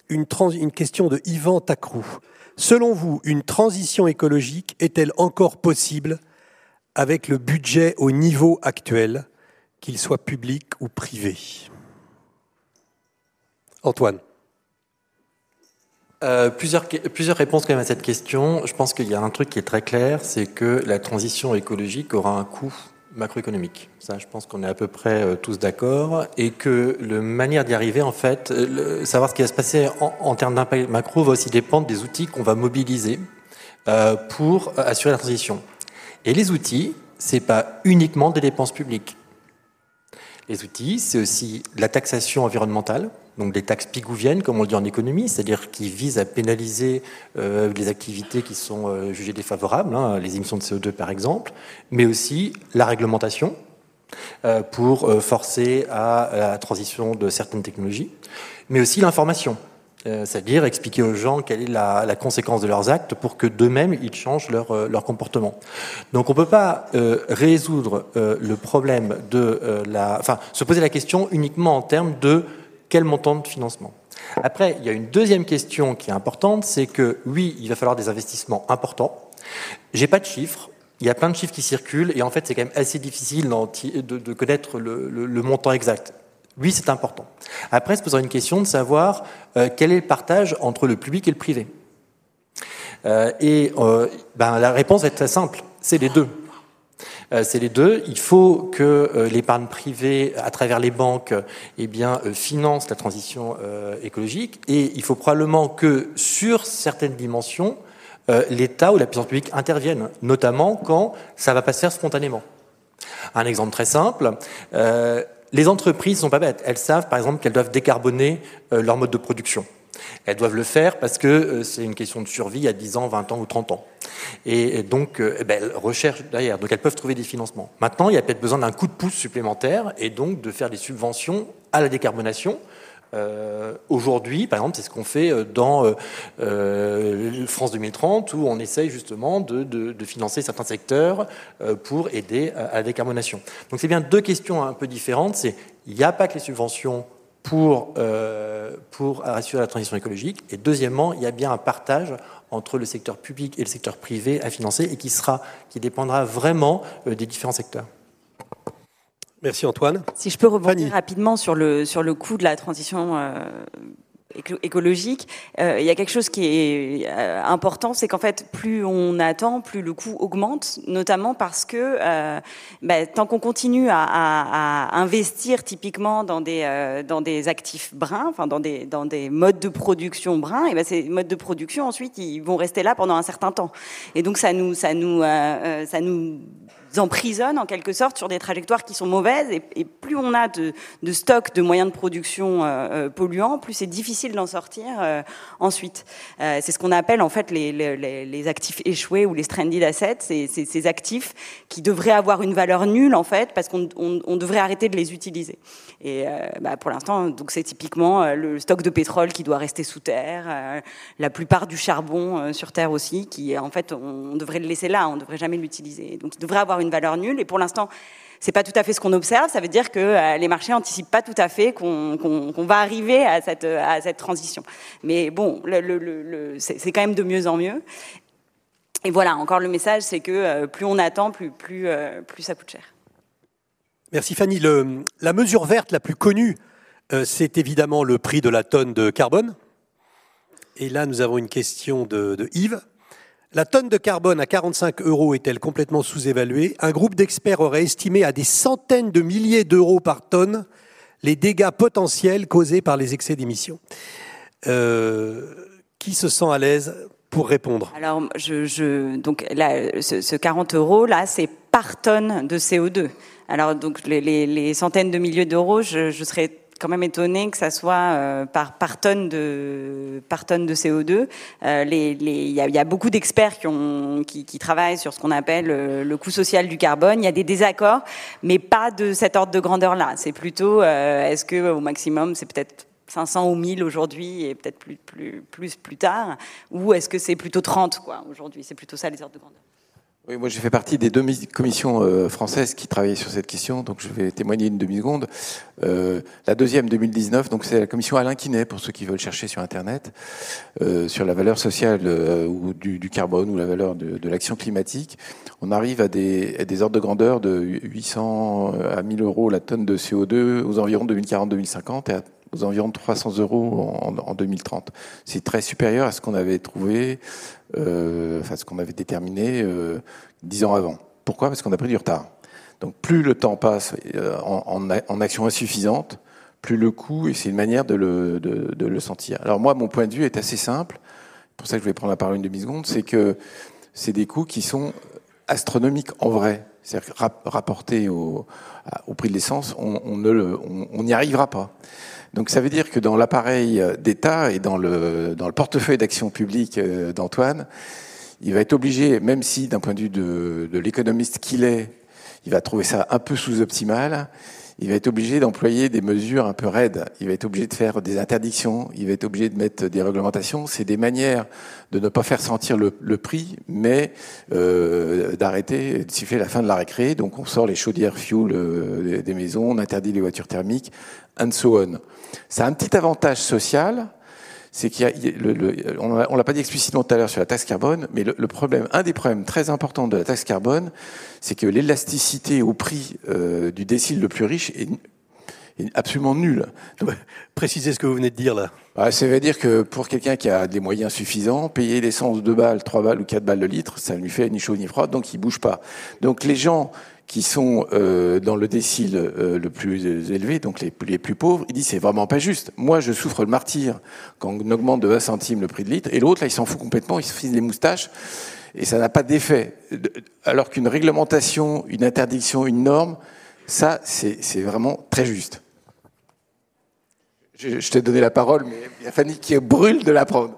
une, une question de Yvan Tacrou. Selon vous, une transition écologique est-elle encore possible avec le budget au niveau actuel, qu'il soit public ou privé? Antoine. Euh, plusieurs, plusieurs réponses quand même à cette question. Je pense qu'il y a un truc qui est très clair, c'est que la transition écologique aura un coût macroéconomique. Ça, je pense qu'on est à peu près euh, tous d'accord. Et que la manière d'y arriver, en fait, le, savoir ce qui va se passer en, en termes d'impact macro va aussi dépendre des outils qu'on va mobiliser euh, pour assurer la transition. Et les outils, c'est pas uniquement des dépenses publiques. Les outils, c'est aussi la taxation environnementale, donc des taxes pigouviennes, comme on le dit en économie, c'est-à-dire qui visent à pénaliser euh, les activités qui sont euh, jugées défavorables, hein, les émissions de CO2 par exemple, mais aussi la réglementation euh, pour euh, forcer à, la transition de certaines technologies, mais aussi l'information, euh, c'est-à-dire expliquer aux gens quelle est la, la, conséquence de leurs actes pour que d'eux-mêmes ils changent leur, euh, leur, comportement. Donc on ne peut pas résoudre le problème de la, enfin se poser la question uniquement en termes de quel montant de financement Après, il y a une deuxième question qui est importante, c'est que oui, il va falloir des investissements importants. J'ai pas de chiffres. Il y a plein de chiffres qui circulent et en fait, c'est quand même assez difficile de, connaître le, montant exact. Oui, c'est important. Après, se posera une question de savoir euh, quel est le partage entre le public et le privé. Euh, et euh, ben, la réponse est très simple, c'est les deux. Euh, c'est les deux. Il faut que euh, l'épargne privée, à travers les banques, eh bien, euh, finance la transition écologique. Et il faut probablement que, sur certaines dimensions, l'État ou la puissance publique interviennent, notamment quand ça va pas se faire spontanément. Un exemple très simple. les entreprises ne sont pas bêtes. Elles savent, par exemple, qu'elles doivent décarboner leur mode de production. Elles doivent le faire parce que euh, c'est une question de survie à 10 ans, 20 ans ou 30 ans. Et donc, euh, eh ben, elles recherchent derrière. Donc, elles peuvent trouver des financements. Maintenant, il y a peut-être besoin d'un coup de pouce supplémentaire et donc de faire des subventions à la décarbonation. Euh, Aujourd'hui, par exemple, c'est ce qu'on fait dans France 2030, où on essaye justement de, financer certains secteurs pour aider à la décarbonation. Donc, c'est bien deux questions un peu différentes. C'est il n'y a pas que les subventions pour, euh, pour assurer la transition écologique. Et deuxièmement, il y a bien un partage entre le secteur public et le secteur privé à financer et qui, sera, qui dépendra vraiment euh, des différents secteurs. Merci Antoine. Si je peux rebondir rapidement sur le, sur le coût de la transition euh, écologique, euh, il y a quelque chose qui est euh, important, c'est qu'en fait, plus on attend, plus le coût augmente, notamment parce que euh, bah, tant qu'on continue à, investir typiquement dans des, dans des actifs bruns, enfin dans des, dans des modes de production bruns, et ben ces modes de production ensuite ils vont rester là pendant un certain temps. Et donc ça nous, ça nous, ça nous emprisonne en quelque sorte sur des trajectoires qui sont mauvaises et, plus on a de, de, stock de moyens de production euh, euh polluants, plus c'est difficile d'en sortir euh, ensuite. C'est ce qu'on appelle en fait les, actifs échoués ou les stranded assets, c'est ces actifs qui devraient avoir une valeur nulle en fait parce qu'on on, on devrait arrêter de les utiliser. Et bah, pour l'instant, donc c'est typiquement le stock de pétrole qui doit rester sous terre, la plupart du charbon sur terre aussi, qui en fait on, on devrait le laisser là, on devrait jamais l'utiliser. Donc il devrait avoir une valeur nulle. Et pour l'instant, c'est pas tout à fait ce qu'on observe. Ça veut dire que euh, les marchés anticipent pas tout à fait qu'on qu qu va arriver à cette, à cette transition. Mais bon, c'est quand même de mieux en mieux. Et voilà, encore le message, c'est que euh, plus on attend, plus, euh, plus ça coûte cher. Merci Fanny. La mesure verte la plus connue c'est évidemment le prix de la tonne de carbone. Et là, nous avons une question de Yves. La tonne de carbone à 45 euros est-elle complètement sous-évaluée Un groupe d'experts aurait estimé à des centaines de milliers d'euros par tonne les dégâts potentiels causés par les excès d'émissions. Euh, qui se sent à l'aise pour répondre Alors, je, donc ce, ce 40 euros là, c'est par tonne de CO2. Alors donc les, centaines de milliers d'euros, je serais quand même étonné que ça soit euh, par, tonne de, par tonne de CO2. Euh, il, y a, beaucoup d'experts qui, travaillent sur ce qu'on appelle euh, le coût social du carbone. Il y a des désaccords, mais pas de cet ordre de grandeur-là. C'est plutôt, est-ce que au maximum, c'est peut-être 500 ou 1000 aujourd'hui et peut-être plus, plus, plus plus tard, ou est-ce que c'est plutôt 30 quoi aujourd'hui? C'est plutôt ça les ordres de grandeur. Oui, moi j'ai fait partie des deux commissions euh, françaises qui travaillaient sur cette question, donc je vais témoigner une demi-seconde. Euh, la deuxième, 2019, donc c'est la commission Alain Quinet, pour ceux qui veulent chercher sur Internet, euh, sur la valeur sociale euh, ou du, du, carbone ou la valeur de, de l'action climatique. On arrive à des, à des, ordres de grandeur de 800 à 1000 euros la tonne de CO2 aux environs 2040-2050 et à aux environs de 300 euros en, en 2030. C'est très supérieur à ce qu'on avait trouvé, euh, enfin ce qu'on avait déterminé euh, dix ans avant. Pourquoi? Parce qu'on a pris du retard. Donc plus le temps passe euh, en, action insuffisante, plus le coût, et c'est une manière de le, sentir. Alors moi, mon point de vue est assez simple, pour ça que je vais prendre la parole une demi-seconde, c'est que c'est des coûts qui sont astronomiques en vrai. C'est-à-dire rapportés au, prix de l'essence, on, n'y arrivera pas. Donc ça veut dire que dans l'appareil d'État et dans le, dans le portefeuille d'action publique d'Antoine, il va être obligé, même si d'un point de vue de, l'économiste qu'il est, il va trouver ça un peu sous-optimal, il va être obligé d'employer des mesures un peu raides. Il va être obligé de faire des interdictions. Il va être obligé de mettre des réglementations. C'est des manières de ne pas faire sentir le, le prix, mais euh, d'arrêter, de siffler la fin de la récré. Donc on sort les chaudières fuel euh, des maisons, on interdit les voitures thermiques, and so on. Ça a un petit avantage social, c'est qu'il y a, le, le, on l'a pas dit explicitement tout à l'heure sur la taxe carbone, mais le, le, problème, un des problèmes très importants de la taxe carbone, c'est que l'élasticité au prix euh, du décile le plus riche est, est absolument nulle. Donc, Précisez ce que vous venez de dire là. Bah, ça veut dire que pour quelqu'un qui a des moyens suffisants, payer l'essence 2 balles, 3 balles ou 4 balles de litre, ça ne lui fait ni chaud ni froid, donc il bouge pas. Donc les gens qui sont euh, dans le décile euh, le plus élevé, donc les, les plus pauvres, il dit c'est vraiment pas juste. Moi, je souffre le martyr quand on augmente de 20 centimes le prix de litre, et l'autre, là, il s'en fout complètement, il se frise les moustaches, et ça n'a pas d'effet. Alors qu'une réglementation, une interdiction, une norme, ça, c'est vraiment très juste. Je, je t'ai donné la parole, mais il y a Fanny qui brûle de la prendre.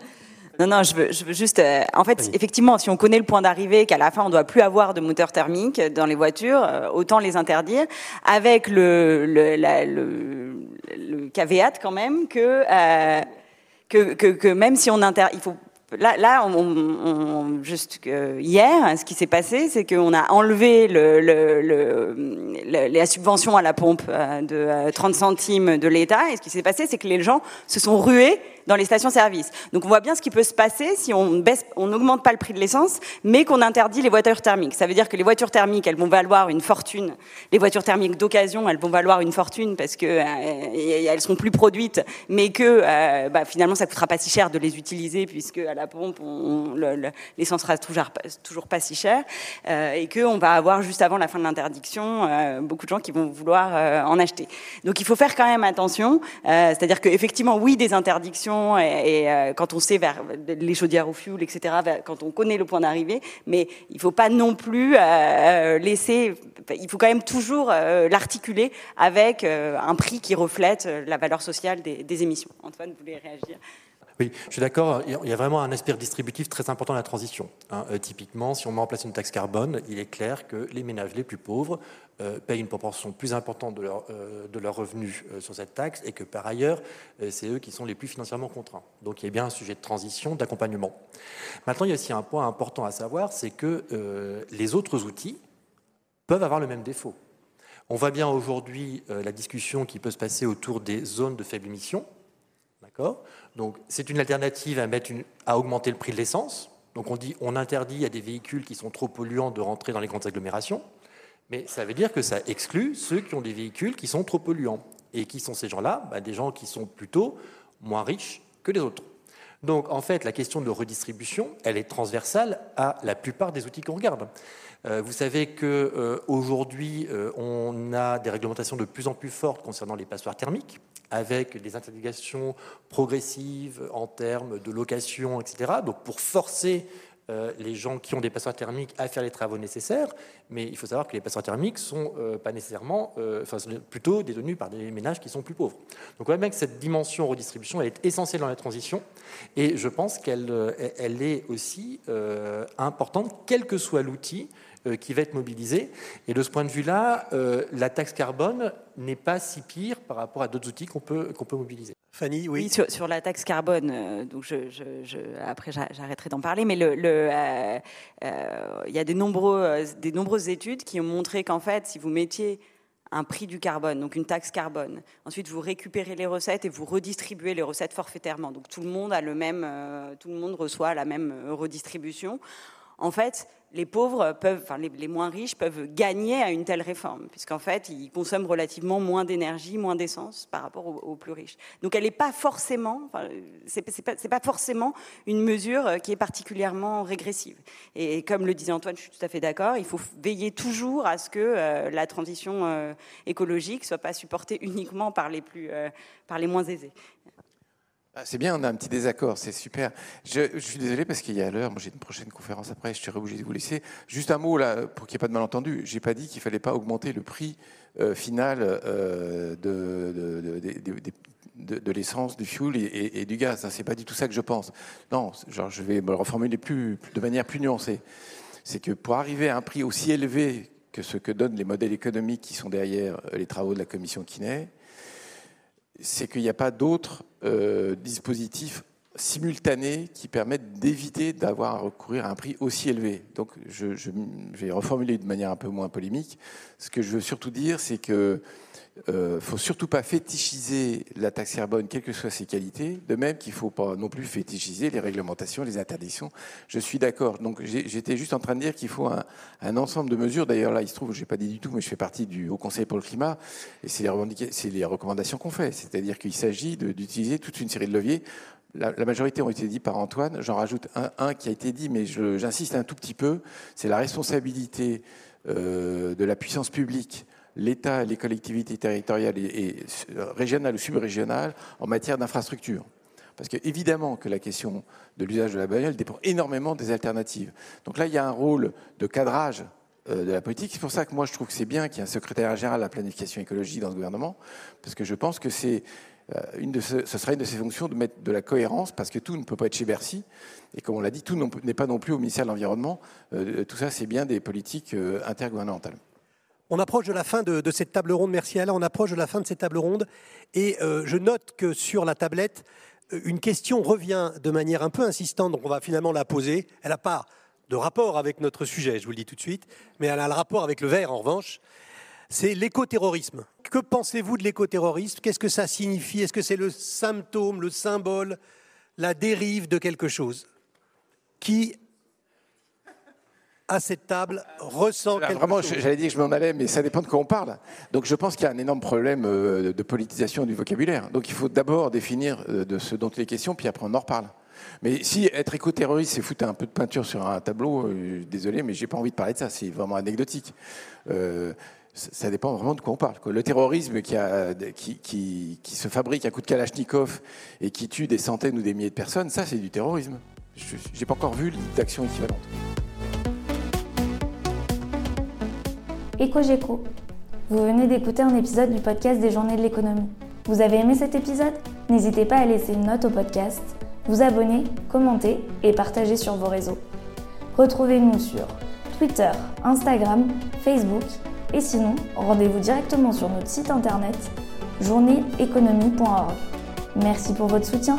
Non, non, je veux, je veux juste. Euh, en fait, oui. effectivement, si on connaît le point d'arrivée, qu'à la fin on doit plus avoir de moteur thermique dans les voitures, euh, autant les interdire. Avec le le, la, le, le caveat quand même que, euh, que, que, que même si on interdit, il faut Là, là on, on, juste euh, hier, ce qui s'est passé, c'est qu'on a enlevé le, le, le, la subvention à la pompe euh, de 30 centimes de l'État. Et ce qui s'est passé, c'est que les gens se sont rués dans les stations-service. Donc on voit bien ce qui peut se passer si on baisse, on n'augmente pas le prix de l'essence, mais qu'on interdit les voitures thermiques. Ça veut dire que les voitures thermiques, elles vont valoir une fortune. Les voitures thermiques d'occasion, elles vont valoir une fortune parce que euh, elles seront plus produites, mais que euh, bah, finalement ça coûtera pas si cher de les utiliser puisque à la pompe, l'essence sera toujours, pas si cher euh, et que on va avoir juste avant la fin de l'interdiction euh, beaucoup de gens qui vont vouloir en acheter. Donc il faut faire quand même attention, c'est-à-dire qu'effectivement oui des interdictions et, euh, quand on sait vers les chaudières au fuel, etc., quand on connaît le point d'arrivée, mais il ne faut pas non plus euh, laisser, il faut quand même toujours euh, l'articuler avec euh, un prix qui reflète euh, la valeur sociale des, émissions. Antoine, voulez réagir? Oui, je suis d'accord. Il y a vraiment un aspect distributif très important dans la transition. Hein, euh, typiquement, si on met en place une taxe carbone, il est clair que les ménages les plus pauvres euh, payent une proportion plus importante de, leur, euh, de leurs revenus euh, sur cette taxe et que par ailleurs, c'est eux qui sont les plus financièrement contraints. Donc il y a bien un sujet de transition, d'accompagnement. Maintenant, il y a aussi un point important à savoir, c'est que les autres outils peuvent avoir le même défaut. On voit bien aujourd'hui la discussion qui peut se passer autour des zones de faible émission. Donc c'est une alternative à, augmenter le prix de l'essence. Donc on dit on interdit à des véhicules qui sont trop polluants de rentrer dans les grandes agglomérations, mais ça veut dire que ça exclut ceux qui ont des véhicules qui sont trop polluants. Et qui sont ces gens-là bah, Des gens qui sont plutôt moins riches que les autres. Donc en fait, la question de redistribution, elle est transversale à la plupart des outils qu'on regarde. Euh, vous savez qu'aujourd'hui, euh, on a des réglementations de plus en plus fortes concernant les passoires thermiques, avec des interdications progressives en termes de location, etc. Donc pour forcer euh, les gens qui ont des passoires thermiques à faire les travaux nécessaires, mais il faut savoir que les passoires thermiques sont euh, pas nécessairement, euh, enfin, plutôt détenus par des ménages qui sont plus pauvres. Donc on voit bien que cette dimension redistribution est essentielle dans la transition, et je pense qu'elle elle est aussi importante, quel que soit l'outil qui va être mobilisé. Et de ce point de vue-là, la taxe carbone n'est pas si pire par rapport à d'autres outils qu'on peut, qu'on peut mobiliser. Fanny, oui. sur, la taxe carbone, euh, donc je, après j'arrêterai d'en parler, mais le, euh, euh, il y a des, nombreux, des nombreuses études qui ont montré qu'en fait, si vous mettiez un prix du carbone, donc une taxe carbone. Ensuite, vous récupérez les recettes et vous redistribuez les recettes forfaitairement. Donc tout le monde a le même, tout le monde reçoit la même redistribution. En fait, les pauvres peuvent, enfin les, moins riches peuvent gagner à une telle réforme, puisqu'en fait ils consomment relativement moins d'énergie, moins d'essence par rapport aux, plus riches. Donc elle n'est pas forcément, enfin, c'est pas, pas, forcément une mesure euh, qui est particulièrement régressive. Et comme le disait Antoine, je suis tout à fait d'accord, il faut veiller toujours à ce que euh, la transition euh, écologique soit pas supportée uniquement par les plus, par les moins aisés. Ah, c'est bien, on a un petit désaccord, c'est super. Je, je, suis désolé parce qu'il y a l'heure, moi j'ai une prochaine conférence après, je serai obligé de vous laisser. Juste un mot là, pour qu'il n'y ait pas de malentendu. J'ai pas dit qu'il fallait pas augmenter le prix euh, final euh, de, l'essence, du fuel et, du gaz. C'est pas du tout ça que je pense. Non, genre je vais me le reformuler de manière plus nuancée. C'est que pour arriver à un prix aussi élevé que ce que donnent les modèles économiques qui sont derrière les travaux de la commission Kinet, c'est qu'il n'y a pas d'autres euh, dispositifs simultanés qui permettent d'éviter d'avoir à recourir à un prix aussi élevé. Donc je, je, vais reformuler de manière un peu moins polémique. Ce que je veux surtout dire, c'est que euh, faut surtout pas fétichiser la taxe carbone, quelles que soient ses qualités. De même qu'il faut pas non plus fétichiser les réglementations, les interdictions. Je suis d'accord. Donc j'étais juste en train de dire qu'il faut un, ensemble de mesures. D'ailleurs là, il se trouve, j'ai pas dit du tout, mais je fais partie du Haut Conseil pour le climat, et c'est les recommandations qu'on fait. C'est-à-dire qu'il s'agit d'utiliser toute une série de leviers. La, majorité ont été dit par Antoine. J'en rajoute un, qui a été dit, mais j'insiste un tout petit peu. C'est la responsabilité euh, de la puissance publique l'État, les collectivités territoriales et, régionales ou subrégionales en matière d'infrastructure. Parce que évidemment que la question de l'usage de la bagnole dépend énormément des alternatives. Donc là, il y a un rôle de cadrage euh, de la politique. C'est pour ça que moi, je trouve que c'est bien qu'il y ait un secrétaire général à la planification écologique dans ce gouvernement, parce que je pense que c'est euh, ce, ce sera une de ses fonctions de mettre de la cohérence, parce que tout ne peut pas être chez Bercy. Et comme on l'a dit, tout n'est pas non plus au ministère de l'Environnement. Euh, tout ça, c'est bien des politiques intergouvernementales. On approche de la fin de, cette table ronde. Merci Alain. On approche de la fin de cette table ronde. Et euh, je note que sur la tablette, euh, une question revient de manière un peu insistante. Donc on va finalement la poser. Elle n'a pas de rapport avec notre sujet, je vous le dis tout de suite, mais elle a le rapport avec le verre en revanche. C'est l'écoterrorisme. Que pensez-vous de l'écoterrorisme? Qu'est-ce que ça signifie? Est-ce que c'est le symptôme, le symbole, la dérive de quelque chose? Qui à cette table ressent quelque Vraiment, chose? j'allais dire que je m'en allais, mais ça dépend de quoi on parle. Donc je pense qu'il y a un énorme problème euh, de politisation du vocabulaire. Donc il faut d'abord définir euh, de ce dont il est question, puis après on en reparle. Mais si être éco-terroriste, c'est foutre un peu de peinture sur un tableau, euh, désolé, mais j'ai pas envie de parler de ça. C'est vraiment anecdotique. Euh, ça dépend vraiment de quoi on parle. Le terrorisme qui, se fabrique à coup de Kalachnikov et qui tue des centaines ou des milliers de personnes, ça c'est du terrorisme. J'ai pas encore vu d'action équivalente. EcoGeco. Vous venez d'écouter un épisode du podcast des Journées de l'économie. Vous avez aimé cet épisode? N'hésitez pas à laisser une note au podcast, vous abonner, commenter et partager sur vos réseaux. Retrouvez-nous sur Twitter, Instagram, Facebook et sinon, rendez-vous directement sur notre site internet journéeconomie.org. Merci pour votre soutien.